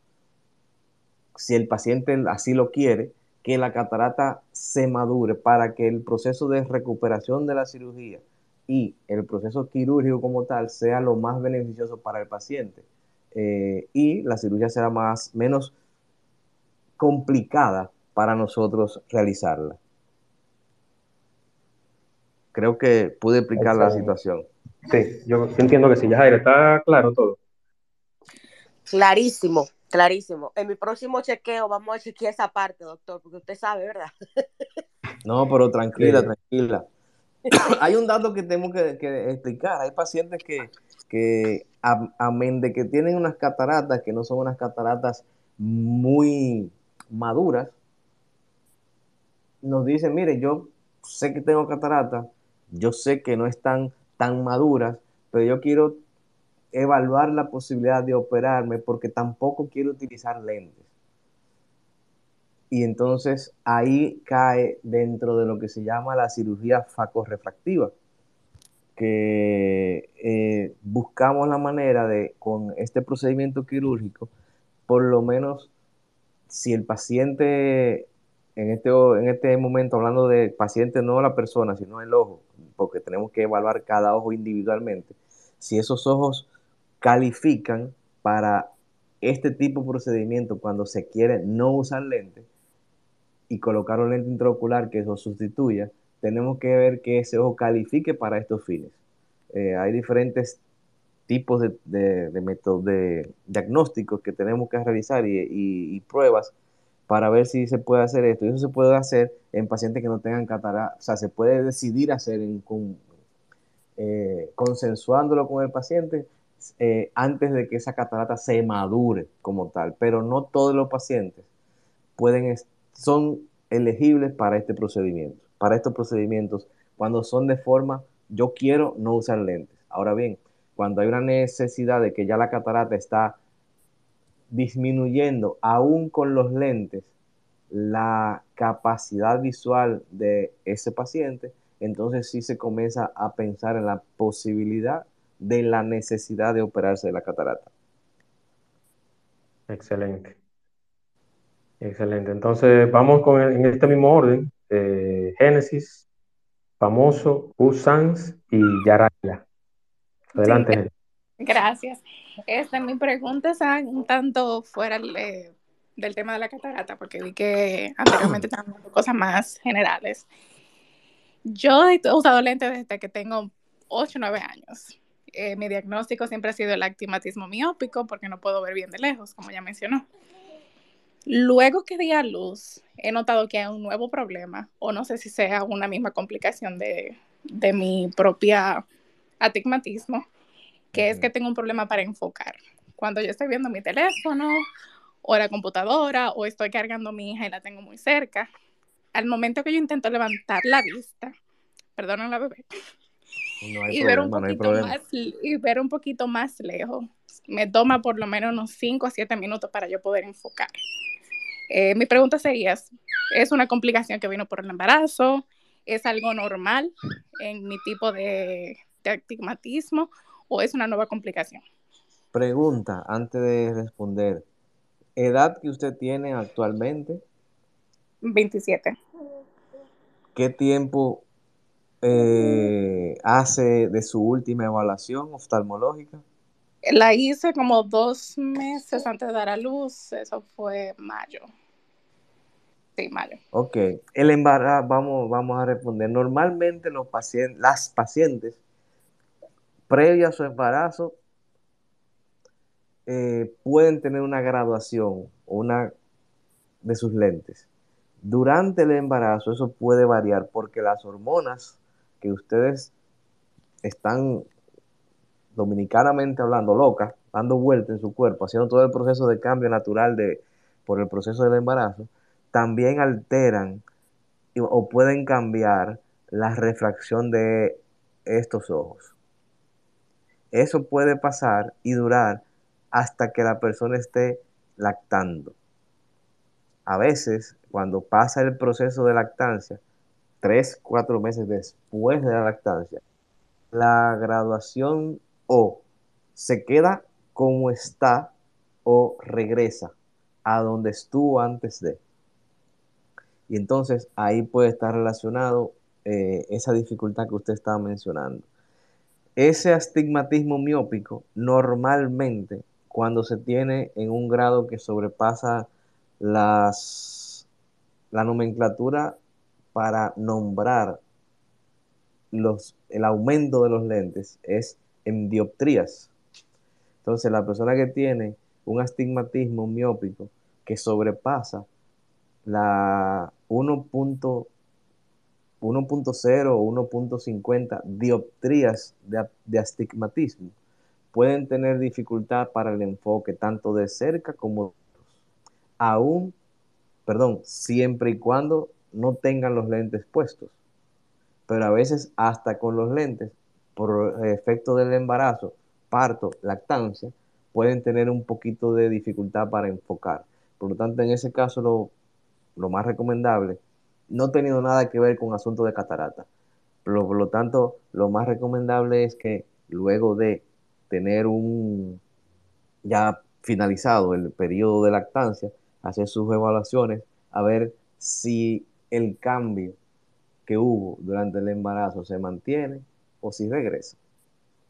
si el paciente así lo quiere, que la catarata se madure para que el proceso de recuperación de la cirugía y el proceso quirúrgico como tal sea lo más beneficioso para el paciente eh, y la cirugía será más, menos complicada para nosotros realizarla. Creo que pude explicar la situación. Sí, yo entiendo que sí, Jair, está claro todo. Clarísimo, clarísimo. En mi próximo chequeo vamos a chequear esa parte, doctor, porque usted sabe, ¿verdad? No, pero tranquila, tranquila. Hay un dato que tengo que, explicar. Hay pacientes que, que amén de que tienen unas cataratas, que no son unas cataratas muy maduras, nos dicen, mire, yo sé que tengo cataratas, yo sé que no están tan maduras, pero yo quiero evaluar la posibilidad de operarme porque tampoco quiero utilizar lentes. Y entonces ahí cae dentro de lo que se llama la cirugía facorefractiva, que eh, buscamos la manera de, con este procedimiento quirúrgico, por lo menos si el paciente, en este, en este momento hablando de paciente, no la persona, sino el ojo, porque tenemos que evaluar cada ojo individualmente, si esos ojos califican para este tipo de procedimiento cuando se quiere no usar lente y colocar un lente intraocular que eso sustituya, tenemos que ver que ese ojo califique para estos fines. Eh, hay diferentes tipos de, métodos de diagnósticos que tenemos que realizar y, pruebas para ver si se puede hacer esto. Y eso se puede hacer en pacientes que no tengan catarata, o sea, se puede decidir hacer con, eh, consensuándolo con el paciente eh, antes de que esa catarata se madure como tal, pero no todos los pacientes pueden, son elegibles para este procedimiento, para estos procedimientos, cuando son de forma, yo quiero no usar lentes. Ahora bien, cuando hay una necesidad de que ya la catarata está disminuyendo, aún con los lentes, la capacidad visual de ese paciente, entonces sí se comienza a pensar en la posibilidad de la necesidad de operarse de la catarata. Excelente. Excelente. Entonces vamos con en este mismo orden. Eh, Génesis, famoso, Usans y Yaraya. Adelante. gracias. Este, mi pregunta es un tanto fuera del tema de la catarata, porque vi que anteriormente estaban cosas más generales. Yo he usado lentes desde que tengo 8 o 9 años. Eh, mi diagnóstico siempre ha sido el actimatismo miópico porque no puedo ver bien de lejos, como ya mencionó. Luego que di a luz, he notado que hay un nuevo problema, o no sé si sea una misma complicación de, de mi propia astigmatismo, que es que tengo un problema para enfocar. Cuando yo estoy viendo mi teléfono o la computadora o estoy cargando a mi hija y la tengo muy cerca, al momento que yo intento levantar la vista, perdonen la bebé, y, ver un poquito más, y ver un poquito más lejos. Me toma por lo menos unos 5 a 7 minutos para yo poder enfocar. Eh, mi pregunta sería, ¿es una complicación que vino por el embarazo? ¿Es algo normal en mi tipo de, de astigmatismo o es una nueva complicación? Pregunta, antes de responder, ¿edad que usted tiene actualmente? 27. ¿Qué tiempo eh, hace de su última evaluación oftalmológica? La hice como dos meses antes de dar a luz, eso fue mayo. Sí, Mayo. Ok, el embarazo, vamos, vamos a responder. Normalmente los pacientes, las pacientes, previa a su embarazo, eh, pueden tener una graduación una de sus lentes. Durante el embarazo eso puede variar porque las hormonas que ustedes están dominicanamente hablando locas, dando vuelta en su cuerpo, haciendo todo el proceso de cambio natural de, por el proceso del embarazo, también alteran o pueden cambiar la refracción de estos ojos. Eso puede pasar y durar hasta que la persona esté lactando. A veces, cuando pasa el proceso de lactancia, tres, cuatro meses después de la lactancia, la graduación o se queda como está o regresa a donde estuvo antes de. Y entonces ahí puede estar relacionado eh, esa dificultad que usted estaba mencionando. Ese astigmatismo miópico normalmente cuando se tiene en un grado que sobrepasa las, la nomenclatura para nombrar los, el aumento de los lentes es en dioptrías. Entonces, la persona que tiene un astigmatismo miópico que sobrepasa la 1.0 o 1.50 dioptrías de, de astigmatismo, pueden tener dificultad para el enfoque tanto de cerca como de aún, perdón, siempre y cuando no tengan los lentes puestos. Pero a veces hasta con los lentes, por efecto del embarazo, parto, lactancia, pueden tener un poquito de dificultad para enfocar. Por lo tanto, en ese caso, lo, más recomendable, no teniendo nada que ver con asunto de catarata, pero por lo tanto, lo más recomendable es que luego de tener un ya finalizado el periodo de lactancia, hacer sus evaluaciones, a ver si el cambio que hubo durante el embarazo se mantiene o si regresa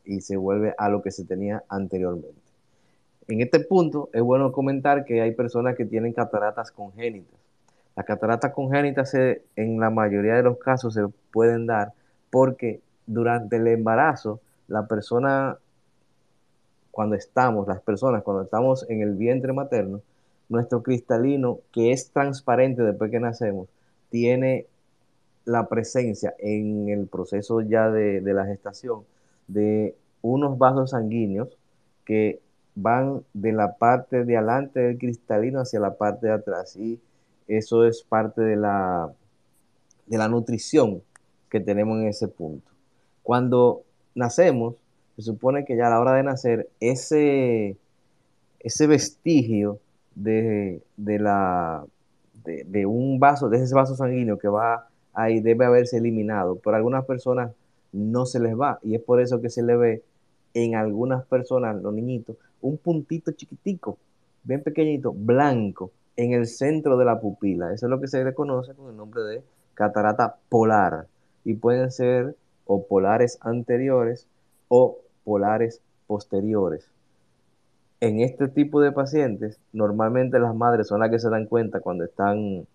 y se vuelve a lo que se tenía anteriormente. En este punto es bueno comentar que hay personas que tienen cataratas congénitas. Las cataratas congénitas en la mayoría de los casos se pueden dar porque durante el embarazo la persona cuando estamos, las personas, cuando estamos en el vientre materno, nuestro cristalino, que es transparente después que nacemos, tiene la presencia en el proceso ya de, la gestación de unos vasos sanguíneos que van de la parte de adelante del cristalino hacia la parte de atrás. Y eso es parte de la, de la nutrición que tenemos en ese punto. Cuando nacemos, se supone que ya a la hora de nacer, ese, ese vestigio de, la, de, un vaso, de ese vaso sanguíneo que va ahí, debe haberse eliminado. Por algunas personas no se les va y es por eso que se le ve en algunas personas, los niñitos, un puntito chiquitico, bien pequeñito, blanco, en el centro de la pupila. Eso es lo que se le conoce con el nombre de catarata polar. Y pueden ser o polares anteriores o polares posteriores. En este tipo de pacientes, normalmente las madres son las que se dan cuenta cuando están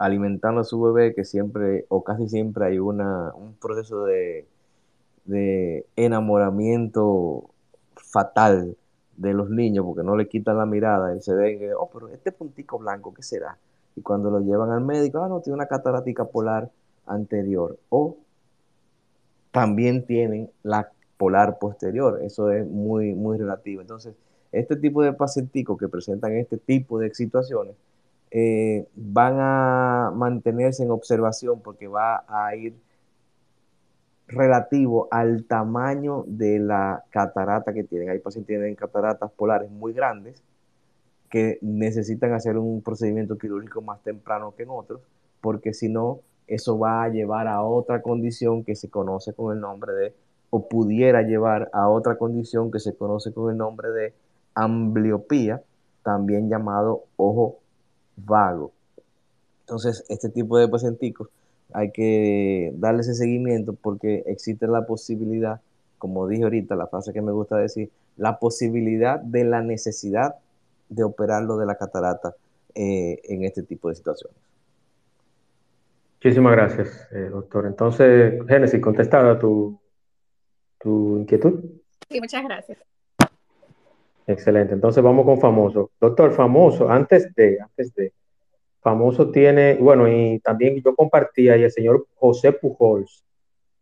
alimentando a su bebé que siempre o casi siempre hay una, un proceso de, de enamoramiento fatal de los niños porque no le quitan la mirada y se ven, oh, pero este puntico blanco, ¿qué será? Y cuando lo llevan al médico, ah, no, tiene una catarática polar anterior. O también tienen la polar posterior. Eso es muy, muy relativo. Entonces, este tipo de pacienticos que presentan este tipo de situaciones eh, van a mantenerse en observación porque va a ir relativo al tamaño de la catarata que tienen. Hay pacientes que tienen cataratas polares muy grandes que necesitan hacer un procedimiento quirúrgico más temprano que en otros, porque si no, eso va a llevar a otra condición que se conoce con el nombre de o pudiera llevar a otra condición que se conoce con el nombre de ambliopía, también llamado ojo vago. Entonces, este tipo de pacienticos hay que darle ese seguimiento porque existe la posibilidad, como dije ahorita, la frase que me gusta decir, la posibilidad de la necesidad de operarlo de la catarata eh, en este tipo de situaciones. Muchísimas gracias, eh, doctor. Entonces, Génesis, contestada tu, tu inquietud. Sí, muchas gracias. Excelente. Entonces vamos con famoso. Doctor, famoso, antes de, antes de, famoso tiene, bueno, y también yo compartía y el señor José Pujols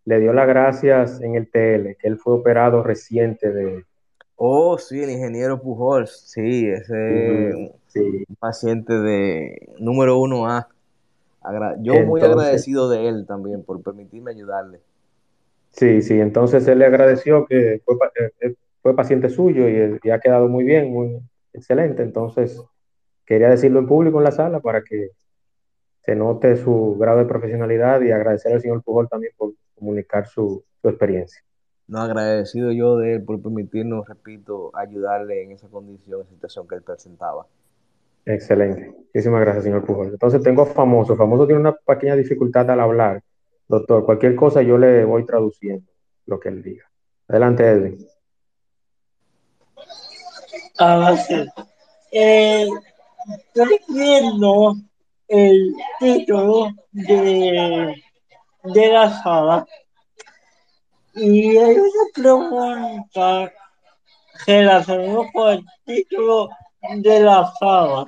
le dio las gracias en el TL, que él fue operado reciente de... Oh, sí, el ingeniero Pujols, sí, ese paciente de número uno A. Yo muy agradecido de él también por permitirme ayudarle. Sí, sí, entonces él le agradeció que fue, eh, eh, fue paciente suyo y, ha quedado muy bien, muy excelente. Entonces, quería decirlo en público en la sala para que se note su grado de profesionalidad y agradecer al señor Pujol también por comunicar su, su experiencia. No, agradecido yo de él por permitirnos, repito, ayudarle en esa condición, situación que él presentaba. Excelente. Muchísimas gracias, señor Pujol. Entonces tengo famoso. Famoso tiene una pequeña dificultad al hablar. Doctor, cualquier cosa yo le voy traduciendo lo que él diga. Adelante, Edwin. Ah. Eh, estoy viendo el título de, de la sala y hay una pregunta relacionada con el título de la sala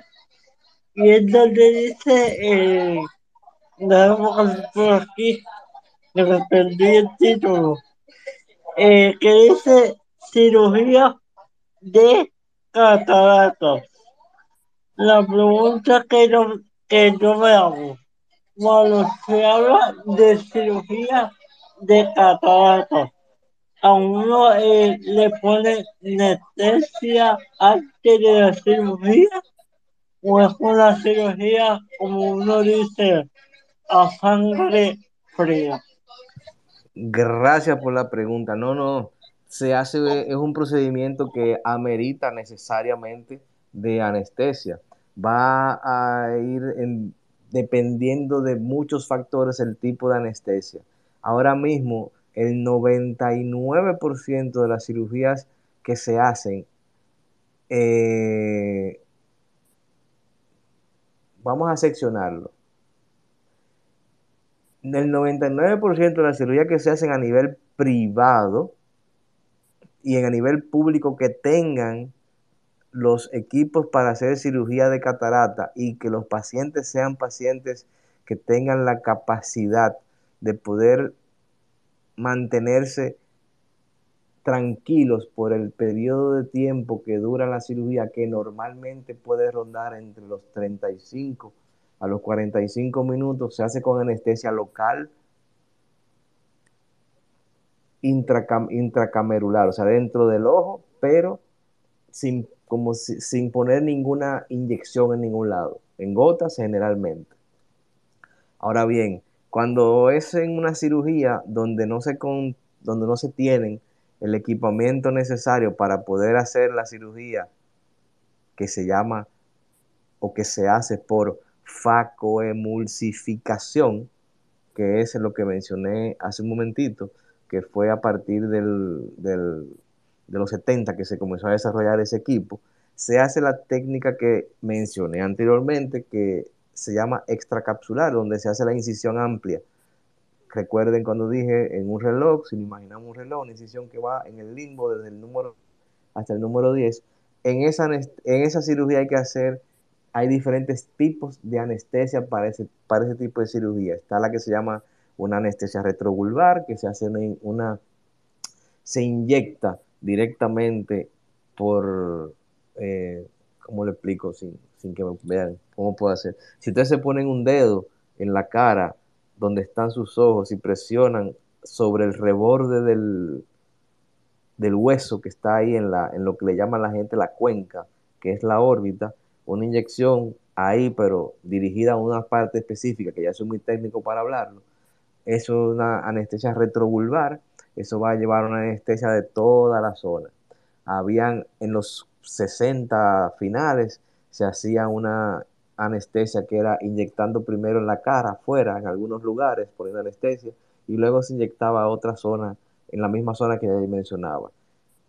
y es donde dice, eh, déjame por aquí, me perdí el título, eh, que dice cirugía de cataratas. La pregunta que yo, que yo me hago, cuando se habla de cirugía de cataratas, a uno eh, le pone anestesia antes de la cirugía o es una cirugía, como uno dice, a sangre fría? Gracias por la pregunta. No, no, se hace, es un procedimiento que amerita necesariamente de anestesia. Va a ir dependiendo de muchos factores el tipo de anestesia. Ahora mismo, el 99% de las cirugías que se hacen eh, vamos a seccionarlo. El 99% de las cirugías que se hacen a nivel privado y en a nivel público que tengan los equipos para hacer cirugía de catarata y que los pacientes sean pacientes que tengan la capacidad de poder mantenerse tranquilos por el periodo de tiempo que dura la cirugía, que normalmente puede rondar entre los 35 a los 45 minutos, se hace con anestesia local intracamerular, o sea, dentro del ojo, pero sin, como sin poner ninguna inyección en ningún lado, en gotas generalmente. Ahora bien, cuando es en una cirugía donde no se, con, donde no se tienen el equipamiento necesario para poder hacer la cirugía que se llama o que se hace por facoemulsificación, que es lo que mencioné hace un momentito, que fue a partir del, de los 70 que se comenzó a desarrollar ese equipo, se hace la técnica que mencioné anteriormente, que se llama extracapsular, donde se hace la incisión amplia Recuerden cuando dije en un reloj, si imaginamos un reloj, una incisión que va en el limbo desde el número hasta el número 10, en esa, en esa cirugía hay que hacer, hay diferentes tipos de anestesia para ese, para ese tipo de cirugía. Está la que se llama una anestesia retrovulvar, que se hace una, se inyecta directamente por, eh, ¿cómo le explico? Sin, sin que me vean cómo puedo hacer. Si ustedes se ponen un dedo en la cara donde están sus ojos y presionan sobre el reborde del, del hueso que está ahí en, la, en lo que le llama la gente la cuenca, que es la órbita, una inyección ahí, pero dirigida a una parte específica, que ya soy muy técnico para hablarlo. Es una anestesia retrovulvar, eso va a llevar una anestesia de toda la zona. Habían en los 60 finales, se hacía una anestesia que era inyectando primero en la cara, afuera, en algunos lugares, poniendo anestesia, y luego se inyectaba a otra zona, en la misma zona que ya mencionaba.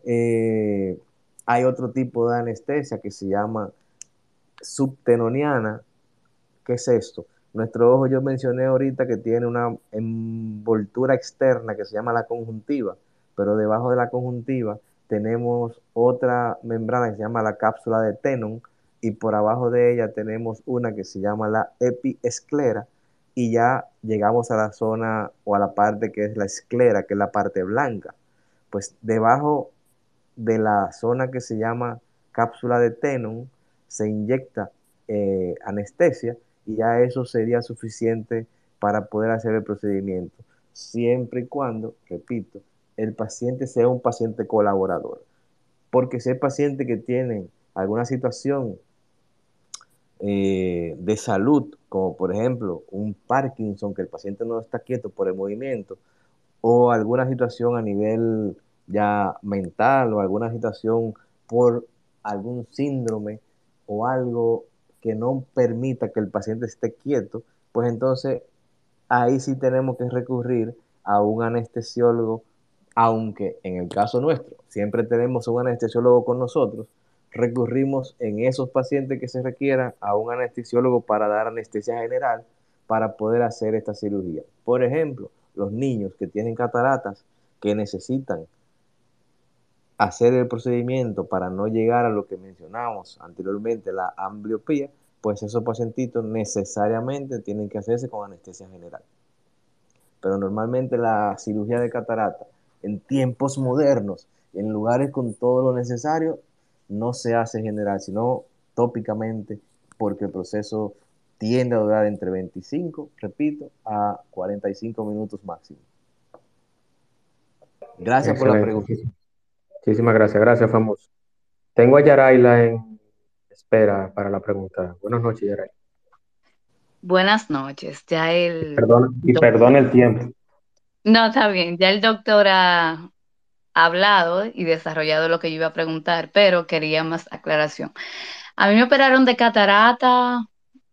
Eh, hay otro tipo de anestesia que se llama subtenoniana. ¿Qué es esto? Nuestro ojo, yo mencioné ahorita que tiene una envoltura externa que se llama la conjuntiva, pero debajo de la conjuntiva tenemos otra membrana que se llama la cápsula de Tenon y por abajo de ella tenemos una que se llama la epiesclera y ya llegamos a la zona o a la parte que es la esclera, que es la parte blanca. Pues debajo de la zona que se llama cápsula de Tenon se inyecta eh, anestesia y ya eso sería suficiente para poder hacer el procedimiento, siempre y cuando, repito, el paciente sea un paciente colaborador. Porque si el paciente que tiene alguna situación eh, de salud, como por ejemplo un Parkinson, que el paciente no está quieto por el movimiento, o alguna situación a nivel ya mental o alguna situación por algún síndrome o algo que no permita que el paciente esté quieto, pues entonces ahí sí tenemos que recurrir a un anestesiólogo, aunque en el caso nuestro siempre tenemos un anestesiólogo con nosotros, recurrimos en esos pacientes que se requieran a un anestesiólogo para dar anestesia general para poder hacer esta cirugía. Por ejemplo, los niños que tienen cataratas que necesitan hacer el procedimiento para no llegar a lo que mencionamos anteriormente, la ambliopía, pues esos pacientitos necesariamente tienen que hacerse con anestesia general. Pero normalmente la cirugía de catarata en tiempos modernos, en lugares con todo lo necesario, no se hace general, sino tópicamente, porque el proceso tiende a durar entre 25, repito, a 45 minutos máximo. Gracias por la pregunta. Muchísimas gracias, gracias, famoso. Tengo a Yaraila en espera para la pregunta. Buenas noches, Yaraila. Buenas noches. Ya el. y perdón el tiempo. No, está bien. Ya el doctor ha hablado y desarrollado lo que yo iba a preguntar, pero quería más aclaración. A mí me operaron de catarata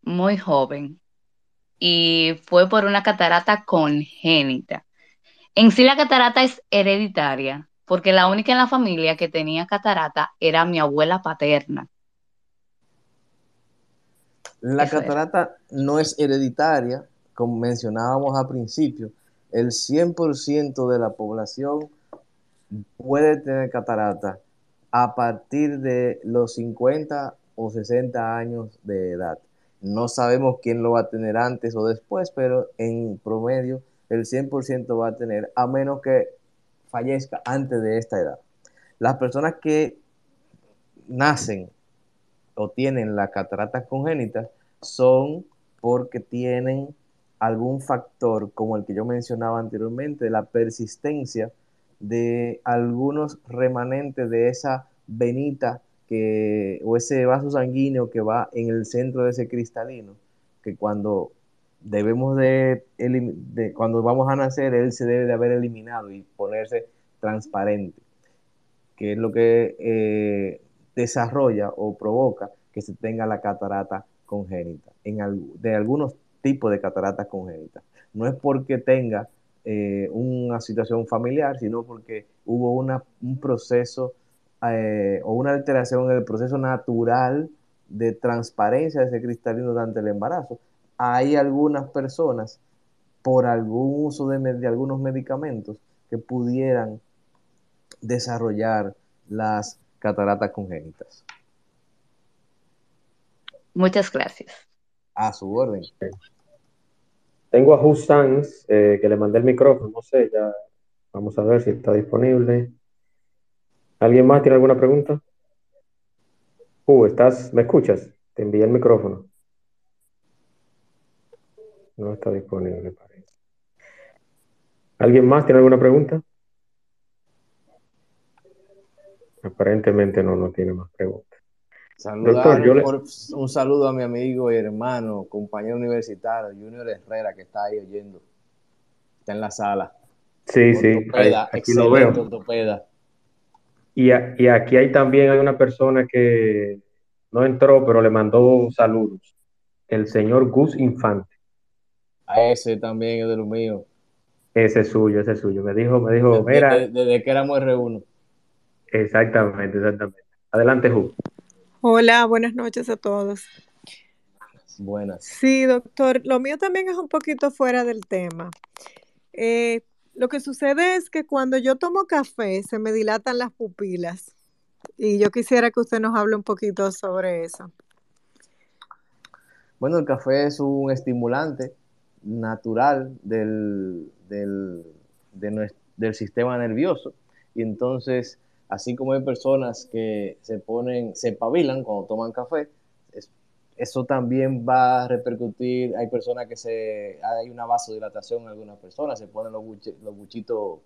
muy joven y fue por una catarata congénita. En sí la catarata es hereditaria, porque la única en la familia que tenía catarata era mi abuela paterna. La catarata no es hereditaria, como mencionábamos al principio. El 100% de la población puede tener catarata a partir de los 50 o 60 años de edad. No sabemos quién lo va a tener antes o después, pero en promedio el 100% va a tener, a menos que fallezca antes de esta edad. Las personas que nacen o tienen la catarata congénita son porque tienen algún factor como el que yo mencionaba anteriormente, la persistencia de algunos remanentes de esa venita que, o ese vaso sanguíneo que va en el centro de ese cristalino, que cuando debemos de, cuando vamos a nacer, él se debe de haber eliminado y ponerse transparente, que es lo que eh, desarrolla o provoca que se tenga la catarata congénita, en, de algunos tipos de cataratas congénitas. No es porque tenga eh, una situación familiar, sino porque hubo una, un proceso eh, o una alteración en el proceso natural de transparencia de ese cristalino durante el embarazo. Hay algunas personas, por algún uso de, de algunos medicamentos, que pudieran desarrollar las cataratas congénitas. Muchas gracias. A su orden. Tengo a Hussan, eh, que le mandé el micrófono, no sé, ya vamos a ver si está disponible. ¿Alguien más tiene alguna pregunta? Uh, ¿estás, ¿me escuchas? Te envié el micrófono. No está disponible, parece. ¿Alguien más tiene alguna pregunta? Aparentemente no, no tiene más preguntas. Un saludo a mi amigo y hermano, compañero universitario, Junior Herrera, que está ahí oyendo. Está en la sala. Sí, sí, aquí lo veo. Y, y, aquí hay también hay una persona que no entró, pero le mandó saludos. El señor Gus Infante. A ese también es de lo mío. Ese es suyo, ese es suyo. Me dijo, me dijo, mira. Desde, que éramos R1. Exactamente, exactamente. Adelante, Gus. Hola, buenas noches a todos. Buenas. Sí, doctor. Lo mío también es un poquito fuera del tema. Eh, lo que sucede es que cuando yo tomo café se me dilatan las pupilas y yo quisiera que usted nos hable un poquito sobre eso. Bueno, el café es un estimulante natural del, del, del sistema nervioso. Y entonces, así como hay personas que se ponen, se pavilan cuando toman café, eso también va a repercutir, hay personas que se, hay una vasodilatación en algunas personas, se ponen los, buchitos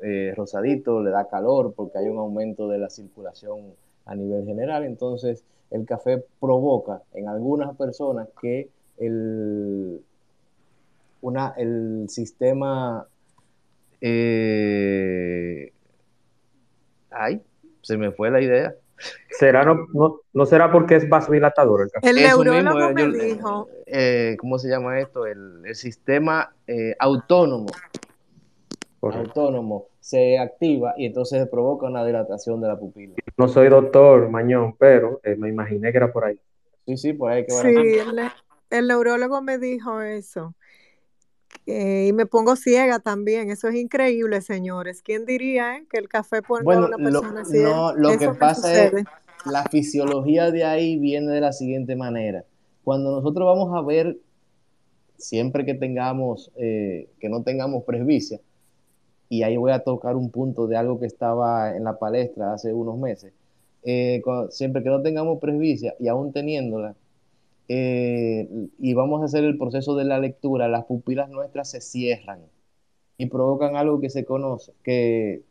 eh, rosaditos, le da calor porque hay un aumento de la circulación a nivel general, entonces el café provoca en algunas personas que el, una, el sistema... Eh, ay, se me fue la idea. ¿Será no, no, será porque es vasodilatador el café? El neurólogo me dijo. Eh, ¿Cómo se llama esto? El, el sistema eh, autónomo. Autónomo se activa y entonces provoca una dilatación de la pupila. No soy doctor, Mañón, pero eh, me imaginé que era por ahí. Sí, sí, por ahí que Sí, el, el, neurólogo me dijo eso. Y me pongo ciega también. Eso es increíble, señores. ¿Quién diría que el café pone a una persona ciega? No, lo que pasa es la fisiología de ahí viene de la siguiente manera. Cuando nosotros vamos a ver, siempre que tengamos, eh, que no tengamos presbicia, y ahí voy a tocar un punto de algo que estaba en la palestra hace unos meses, eh, siempre que no tengamos presbicia y aún teniéndola, eh, y vamos a hacer el proceso de la lectura, las pupilas nuestras se cierran y provocan algo que se conoce, que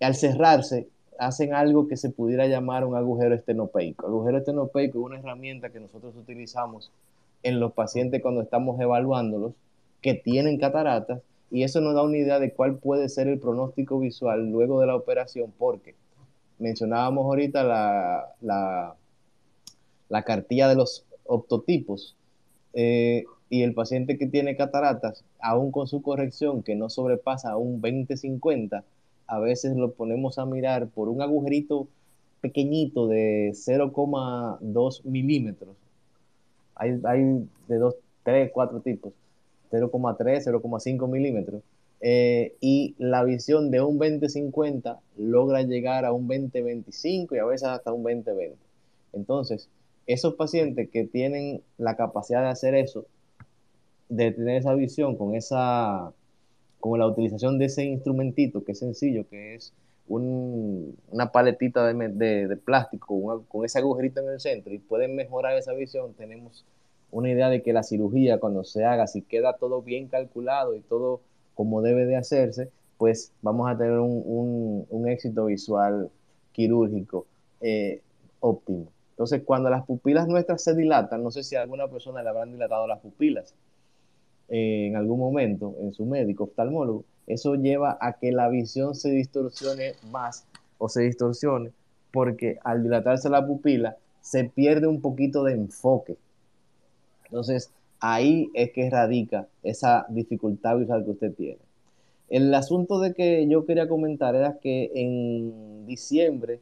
al cerrarse hacen algo que se pudiera llamar un agujero estenopeico. Agujero estenopeico es una herramienta que nosotros utilizamos en los pacientes cuando estamos evaluándolos que tienen cataratas y eso nos da una idea de cuál puede ser el pronóstico visual luego de la operación porque mencionábamos ahorita la, la, la cartilla de los optotipos eh, y el paciente que tiene cataratas, aún con su corrección que no sobrepasa un 20-50, a veces lo ponemos a mirar por un agujerito pequeñito de 0,2 milímetros. Hay, de 2, 3, 4 tipos. 0,3, 0,5 milímetros. Eh, y la visión de un 20-50 logra llegar a un 20-25 y a veces hasta un 20-20. Entonces, esos pacientes que tienen la capacidad de hacer eso, de tener esa visión con esa con la utilización de ese instrumentito que es sencillo, que es una paletita de, plástico con ese agujerito en el centro y pueden mejorar esa visión, tenemos una idea de que la cirugía cuando se haga, si queda todo bien calculado y todo como debe de hacerse, pues vamos a tener un, éxito visual quirúrgico eh, óptimo. Entonces, cuando las pupilas nuestras se dilatan, no sé si a alguna persona le habrán dilatado las pupilas, en algún momento en su médico oftalmólogo, eso lleva a que la visión se distorsione más o se distorsione porque al dilatarse la pupila se pierde un poquito de enfoque. Entonces, ahí es que radica esa dificultad visual que usted tiene. El asunto de que yo quería comentar era que en diciembre,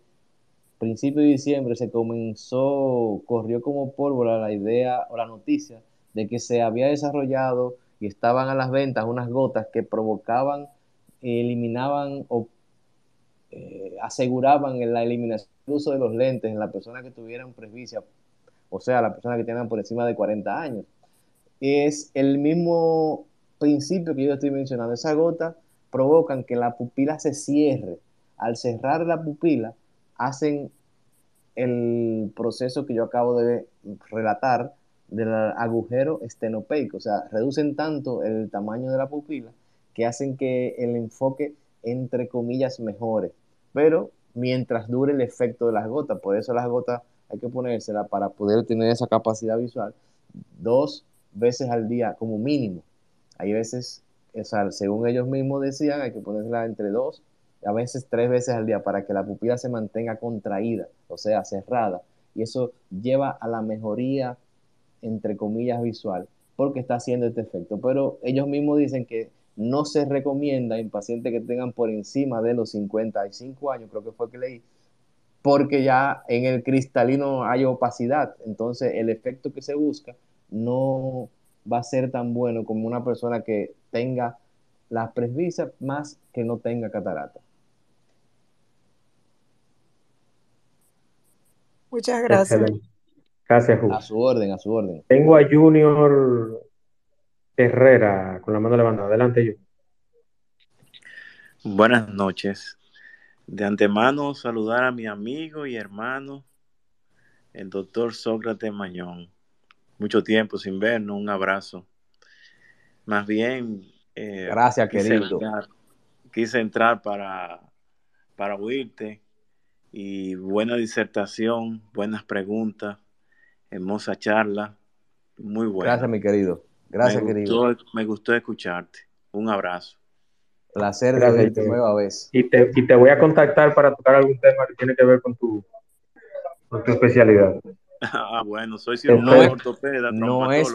principio de diciembre, se comenzó, corrió como pólvora la idea o la noticia de que se había desarrollado y estaban a las ventas unas gotas que provocaban, eliminaban o eh, aseguraban la eliminación del uso de los lentes en la persona que tuvieran presbicia, o sea, la persona que tengan por encima de 40 años. Es el mismo principio que yo estoy mencionando. Esas gotas provocan que la pupila se cierre. Al cerrar la pupila, hacen el proceso que yo acabo de relatar, del agujero estenopeico, o sea, reducen tanto el tamaño de la pupila que hacen que el enfoque, entre comillas, mejore, pero mientras dure el efecto de las gotas, por eso las gotas hay que ponérsela para poder tener esa capacidad visual dos veces al día como mínimo. Hay veces, o sea, según ellos mismos decían, hay que ponérsela entre dos, a veces tres veces al día para que la pupila se mantenga contraída, o sea, cerrada. Y eso lleva a la mejoría entre comillas, visual, porque está haciendo este efecto. Pero ellos mismos dicen que no se recomienda en pacientes que tengan por encima de los 55 años, creo que fue que leí, porque ya en el cristalino hay opacidad. Entonces, el efecto que se busca no va a ser tan bueno como una persona que tenga las presbicias más que no tenga catarata. Muchas gracias. Gracias, A su orden, a su orden. Tengo a Junior Herrera con la mano levantada. Adelante, Junior. Buenas noches. De antemano saludar a mi amigo y hermano, el doctor Sócrates Mañón. Mucho tiempo sin vernos, un abrazo. Más bien... Eh, Gracias, querido. quise entrar para, para oírte y buena disertación, buenas preguntas, hermosa charla, muy buena. Gracias, mi querido. Gracias, me querido. Gustó, me gustó escucharte. Un abrazo. Placer de verte nueva vez. Y te, y te voy a contactar para tocar algún tema que tiene que ver con tu, con tu especialidad. Ah, bueno, soy cirujano no ortopeda, no es,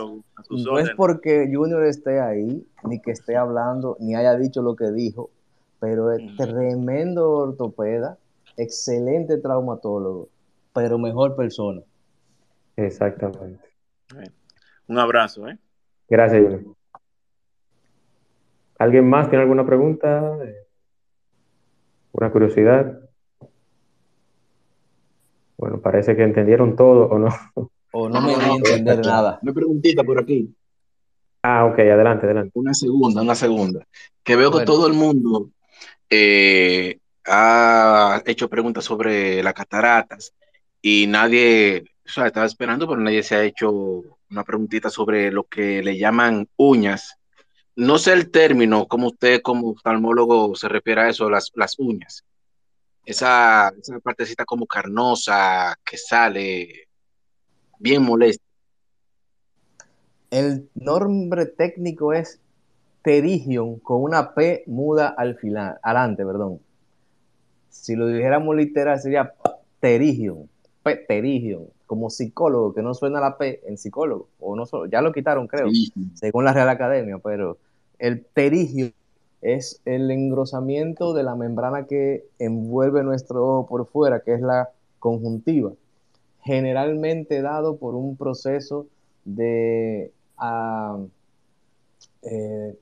no es porque Junior esté ahí, ni que esté hablando, ni haya dicho lo que dijo, pero es mm. tremendo ortopeda, excelente traumatólogo, pero mejor persona. Exactamente. Un abrazo, ¿eh? Gracias, Junior. ¿Alguien más tiene alguna pregunta? ¿Una curiosidad? Bueno, parece que entendieron todo o no. O no me voy a entender nada. Una preguntita por aquí. Ah, ok, adelante, adelante. Una segunda, una segunda. Que veo que todo el mundo eh, ha hecho preguntas sobre las cataratas y nadie, o sea, estaba esperando, pero nadie se ha hecho una preguntita sobre lo que le llaman uñas. No sé el término, como usted como oftalmólogo se refiere a eso, las, las uñas. Esa, esa partecita como carnosa que sale bien molesta. El nombre técnico es terigion con una P muda al final, adelante, perdón. Si lo dijéramos literal sería pterigion, pterigion, como psicólogo, que no suena la P en psicólogo, o no ya lo quitaron, creo, según la Real Academia, pero el pterigio es el engrosamiento de la membrana que envuelve nuestro ojo por fuera, que es la conjuntiva, generalmente dado por un proceso de eh,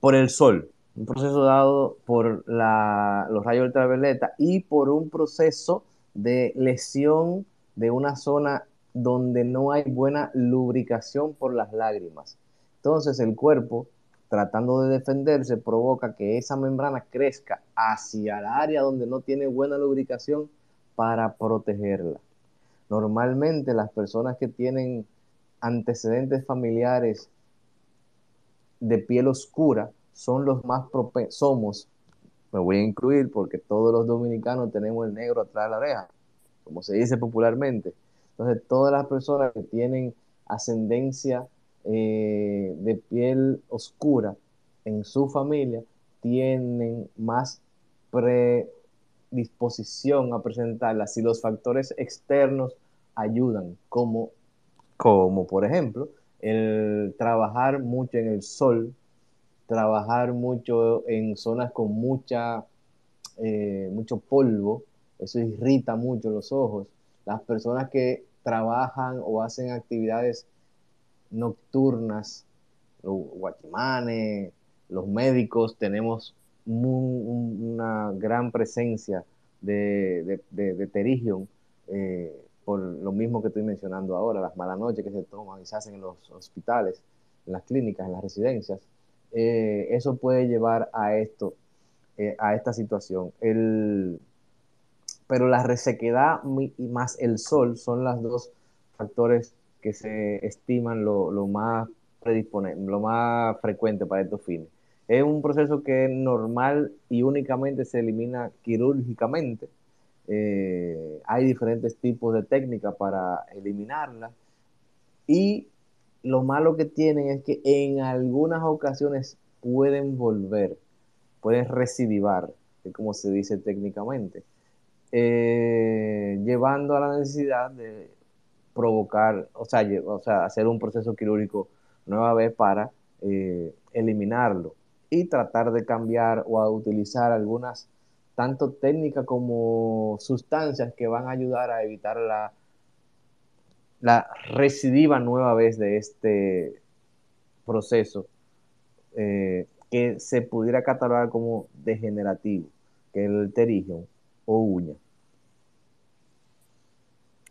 por el sol, un proceso dado por los rayos ultravioleta y por un proceso de lesión de una zona donde no hay buena lubricación por las lágrimas. Entonces el cuerpo, tratando de defenderse, provoca que esa membrana crezca hacia el área donde no tiene buena lubricación para protegerla. Normalmente las personas que tienen antecedentes familiares de piel oscura son los más propensos, somos, me voy a incluir porque todos los dominicanos tenemos el negro atrás de la oreja, como se dice popularmente. Entonces, todas las personas que tienen ascendencia eh, de piel oscura en su familia tienen más predisposición a presentarla si los factores externos ayudan, como, como por ejemplo el trabajar mucho en el sol, trabajar mucho en zonas con mucha, eh, mucho polvo, eso irrita mucho los ojos. Las personas que trabajan o hacen actividades nocturnas, los guachimanes, los médicos, tenemos una gran presencia de, de, eh, por lo mismo que estoy mencionando ahora, las malas noches que se toman y se hacen en los hospitales, en las clínicas, en las residencias. Eh, eso puede llevar a esto, eh, a esta situación. El, pero la resequedad y más el sol son los dos factores que se estiman lo, lo más lo más frecuente para estos fines. Es un proceso que normal y únicamente se elimina quirúrgicamente. Eh, hay diferentes tipos de técnicas para eliminarla. Y lo malo que tienen es que en algunas ocasiones pueden volver, pueden recidivar, como se dice técnicamente, eh, llevando a la necesidad de provocar, o sea, hacer un proceso quirúrgico nueva vez para eh, eliminarlo y tratar de cambiar o utilizar algunas tanto técnicas como sustancias que van a ayudar a evitar la la recidiva nueva vez de este proceso eh, que se pudiera catalogar como degenerativo, que es el pterigion o uña,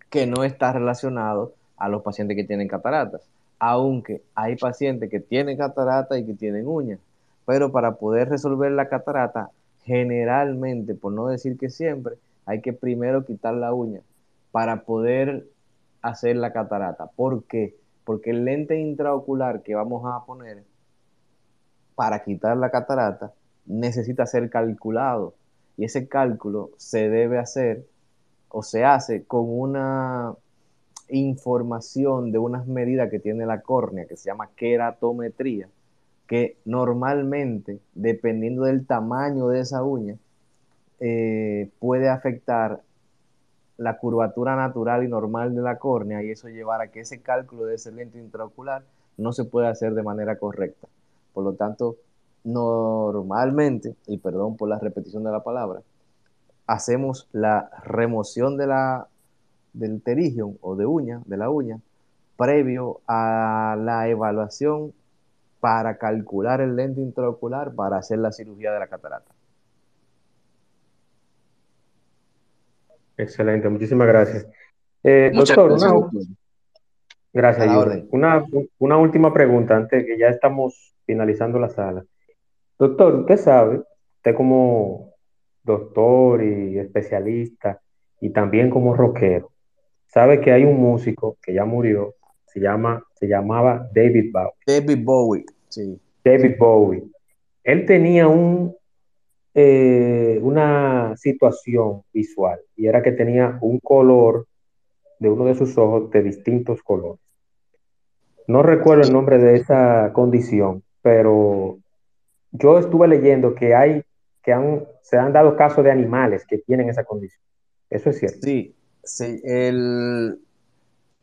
que no está relacionado a los pacientes que tienen cataratas, aunque hay pacientes que tienen catarata y que tienen uñas, pero para poder resolver la catarata, generalmente, por no decir que siempre, hay que primero quitar la uña para poder hacer la catarata. ¿Por qué? Porque el lente intraocular que vamos a poner para quitar la catarata necesita ser calculado y ese cálculo se debe hacer o se hace con una información de unas medidas que tiene la córnea que se llama queratometría, que normalmente, dependiendo del tamaño de esa uña, eh, puede afectar la curvatura natural y normal de la córnea y eso llevará a que ese cálculo de ese lente intraocular no se pueda hacer de manera correcta. Por lo tanto, normalmente, y perdón por la repetición de la palabra, hacemos la remoción de la, del terigion o de uña, de la uña, previo a la evaluación para calcular el lente intraocular para hacer la cirugía de la catarata. Excelente, muchísimas gracias. Eh, doctor, una, gracias, una, una, última pregunta antes que ya estamos finalizando la sala. Doctor, usted sabe, usted como doctor y especialista y también como rockero, sabe que hay un músico que ya murió, se, llama, se llamaba David Bowie. David Bowie, sí. David Bowie. Él tenía un, eh, una situación visual y era que tenía un color de uno de sus ojos de distintos colores. No recuerdo el nombre de esa condición, pero yo estuve leyendo que hay, que se han dado casos de animales que tienen esa condición. Eso es cierto. Sí, sí. El,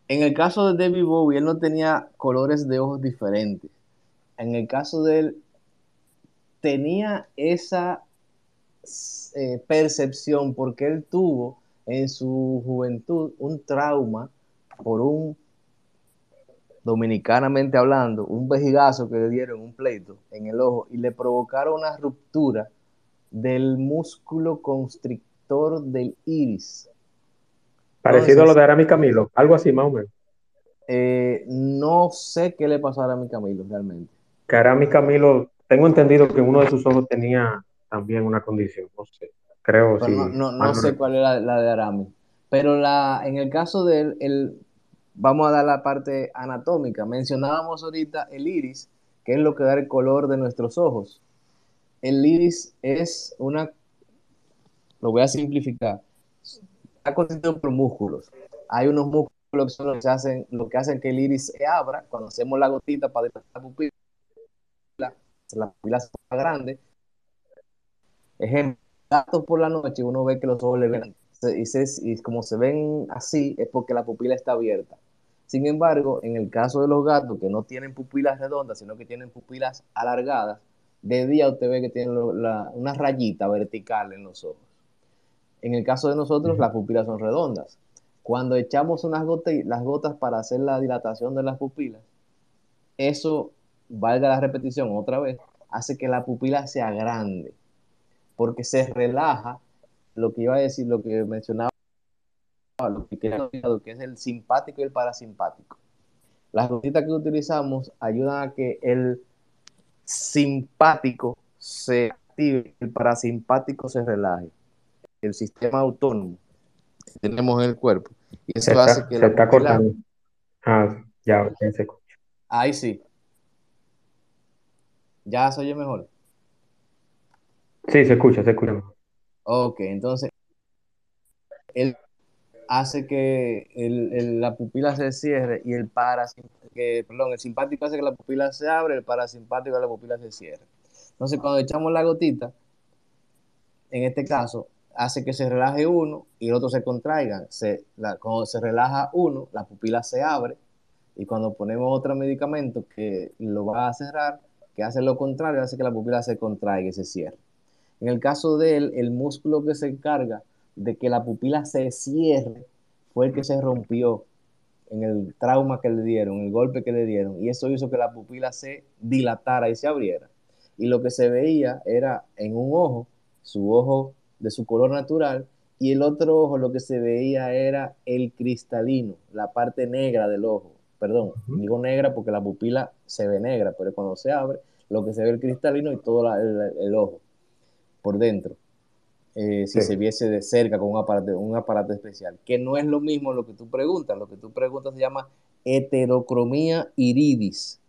en el caso de David Bowie, él no tenía colores de ojos diferentes. En el caso de él, tenía esa eh, percepción porque él tuvo en su juventud un trauma por un dominicanamente hablando, un vejigazo que le dieron un pleito en el ojo y le provocaron una ruptura del músculo constrictor del iris. Parecido a lo de Arami Camilo, algo así más o menos. Eh, no sé qué le pasó a Arami Camilo realmente. Que Arami Camilo, tengo entendido que uno de sus ojos tenía también una condición, no sé. Creo sí. No, no, sé cuál es la, de Arami. Pero la, en el caso de él, el, vamos a dar la parte anatómica. Mencionábamos ahorita el iris, que es lo que da el color de nuestros ojos. El iris es una, lo voy a simplificar, está constituido por músculos. Hay unos músculos que son los que hacen, lo que hacen que el iris se abra cuando hacemos la gotita para dilatar la pupila, la pupila se grande. Ejemplo, gatos por la noche uno ve que los ojos le ven y, como se ven así es porque la pupila está abierta. Sin embargo, en el caso de los gatos que no tienen pupilas redondas, sino que tienen pupilas alargadas, de día usted ve que tienen una rayita vertical en los ojos. En el caso de nosotros, las pupilas son redondas. Cuando echamos unas gotas, las gotas para hacer la dilatación de las pupilas, eso, valga la repetición otra vez, hace que la pupila sea grande, porque se relaja lo que iba a decir, lo que mencionaba, lo que, que es el simpático y el parasimpático. Las gotitas que utilizamos ayudan a que el simpático se active, el parasimpático se relaje. El sistema autónomo que tenemos en el cuerpo. Y eso hace que se está cortando. Ah, ya, ya se escucha. Ahí sí. ¿Ya se oye mejor? Sí, se escucha, se escucha. Ok, entonces él hace que la pupila se cierre y el parasimpático, perdón, el simpático hace que la pupila se abre, el parasimpático la pupila se cierre. Entonces, cuando echamos la gotita, en este caso, hace que se relaje uno y el otro se contraiga. Se, cuando se relaja uno, la pupila se abre y cuando ponemos otro medicamento que lo va a cerrar, que hace lo contrario, hace que la pupila se contraiga y se cierre. En el caso de él, el músculo que se encarga de que la pupila se cierre fue el que se rompió en el trauma que le dieron, el golpe que le dieron, y eso hizo que la pupila se dilatara y se abriera. Y lo que se veía era en un ojo, su ojo de su color natural, y el otro ojo lo que se veía era el cristalino, la parte negra del ojo. Perdón, digo negra porque la pupila se ve negra, pero cuando se abre, lo que se ve el cristalino y todo el ojo por dentro. Eh, si se viese de cerca con un aparato, un aparato especial, que no es lo mismo lo que tú preguntas, lo que tú preguntas se llama heterocromía iridis,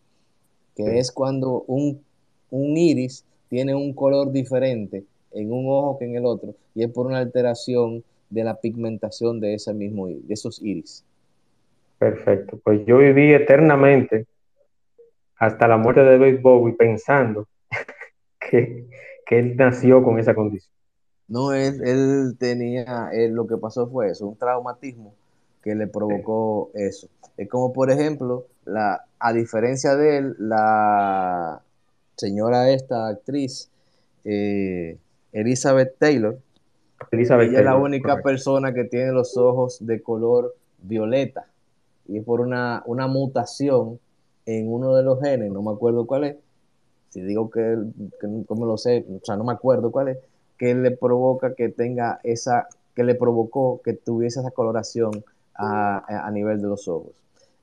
que es cuando un, un iris tiene un color diferente en un ojo que en el otro, y es por una alteración de la pigmentación de ese mismo de esos iris. Perfecto, pues yo viví eternamente hasta la muerte de David Bowie pensando que, que él nació con esa condición. No, él, él tenía, lo que pasó fue eso, un traumatismo que le provocó eso. Es como, por ejemplo, la, a diferencia de él, la señora esta actriz, eh, Elizabeth Taylor, ella es la única persona que tiene los ojos de color violeta y es por una, una mutación en uno de los genes, no me acuerdo cuál es, si digo que, que no lo sé, o sea, no me acuerdo cuál es, que le provoca que tenga esa, que le provocó que tuviese esa coloración a, nivel de los ojos.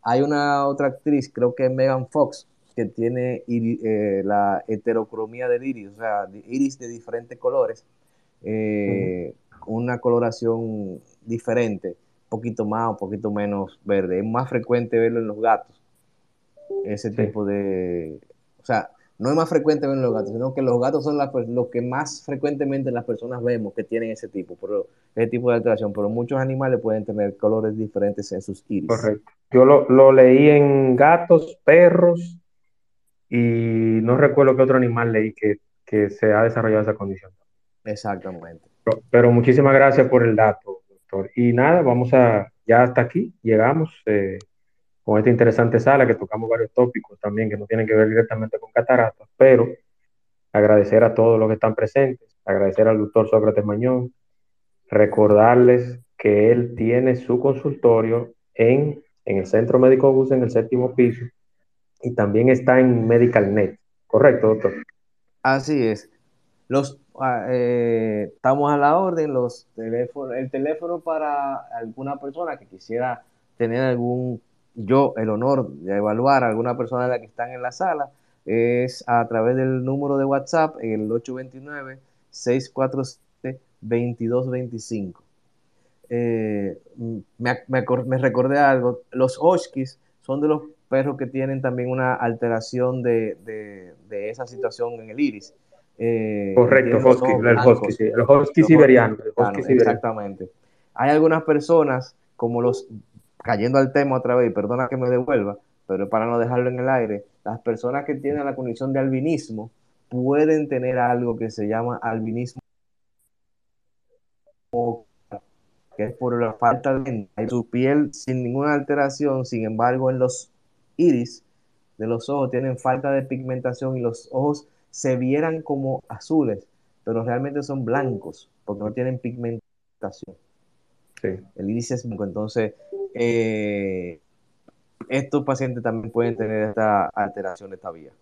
Hay una otra actriz, creo que es Megan Fox, que tiene eh, la heterocromía del iris, o sea, iris de diferentes colores, eh, una coloración diferente, un poquito más, un poquito menos verde. Es más frecuente verlo en los gatos, ese tipo de, o sea, no es más frecuente ver los gatos, sino que los gatos son los que más frecuentemente las personas vemos que tienen ese tipo, pero, ese tipo de alteración, pero muchos animales pueden tener colores diferentes en sus iris. Correcto. Yo lo, leí en gatos, perros y no recuerdo qué otro animal leí que, se ha desarrollado esa condición. Exactamente. Pero, muchísimas gracias por el dato, doctor. Y nada, vamos a, ya hasta aquí, llegamos. Eh, con esta interesante sala que tocamos varios tópicos también que no tienen que ver directamente con cataratas, pero agradecer a todos los que están presentes, agradecer al doctor Sócrates Mañón, recordarles que él tiene su consultorio en, el Centro Médico Bus en el séptimo piso y también está en MedicalNet. ¿Correcto, doctor? Así es. Los, ah, eh, estamos a la orden, los teléfonos, el teléfono para alguna persona que quisiera tener algún yo el honor de evaluar a alguna persona de la que están en la sala es a través del número de WhatsApp, el 829-647-2225. Eh, me, me, me, recordé algo, los Oshkis son de los perros que tienen también una alteración de, de, esa situación en el iris. Eh, Correcto, el husky, el husky, siberiano. Exactamente. Hay algunas personas, como los cayendo al tema otra vez, perdona que me devuelva, pero para no dejarlo en el aire, las personas que tienen la condición de albinismo pueden tener algo que se llama albinismo, que es por la falta de su piel sin ninguna alteración, sin embargo en los iris de los ojos tienen falta de pigmentación y los ojos se vieran como azules, pero realmente son blancos porque no tienen pigmentación. El iris es blanco, entonces eh, estos pacientes también pueden tener esta alteración de esta vía.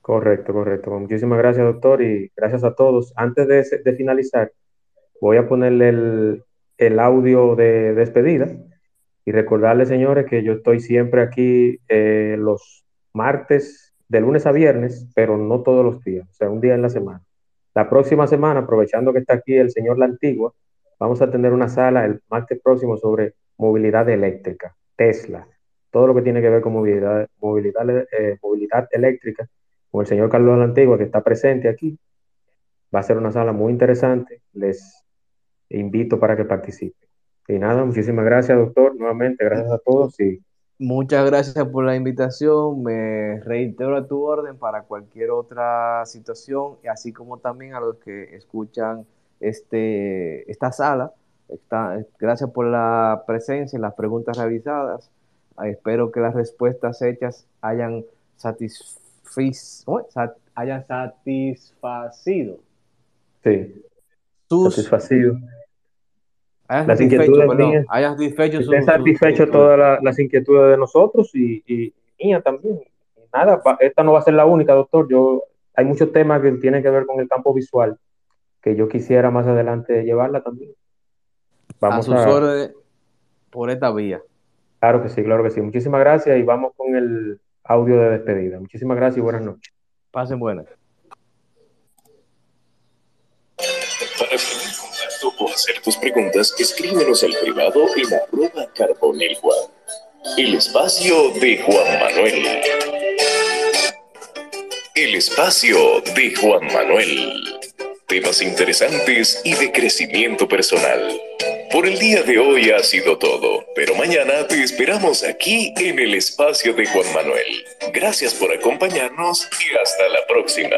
Correcto, correcto. Muchísimas gracias, doctor, y gracias a todos. Antes de, finalizar, voy a ponerle el, audio de despedida y recordarles, señores, que yo estoy siempre aquí eh, los martes, de lunes a viernes, pero no todos los días, o sea, un día en la semana. La próxima semana, aprovechando que está aquí el señor La Antigua, vamos a tener una sala el martes próximo sobre movilidad eléctrica, Tesla, todo lo que tiene que ver con movilidad, movilidad, eh, movilidad eléctrica, con el señor Carlos la Antigua que está presente aquí. Va a ser una sala muy interesante. Les invito para que participen. Y nada, muchísimas gracias, doctor. Nuevamente, gracias a todos. Y... Muchas gracias por la invitación. Me reitero a tu orden para cualquier otra situación, así como también a los que escuchan este, esta sala gracias por la presencia y las preguntas realizadas. Ah, espero que las respuestas hechas hayan, hayan satisfacido. Sí. Sus, satisfacido. las inquietudes mías. Hayas satisfecho, satisfecho todas las inquietudes de nosotros y, y mía también. nada, esta no va a ser la única, doctor. Yo hay muchos temas que tienen que ver con el campo visual que yo quisiera más adelante llevarla también. Vamos a sus órdenes por esta vía. Claro que sí, claro que sí. Muchísimas gracias y vamos con el audio de despedida. Muchísimas gracias y buenas noches. Pasen buenas. Para estar contacto o hacer tus preguntas, escríbenos al privado en arroba carbonel Juan. El espacio de Juan Manuel. El espacio de Juan Manuel. Temas interesantes y de crecimiento personal. Por el día de hoy ha sido todo, pero mañana te esperamos aquí en el espacio de Juan Manuel. Gracias por acompañarnos y hasta la próxima.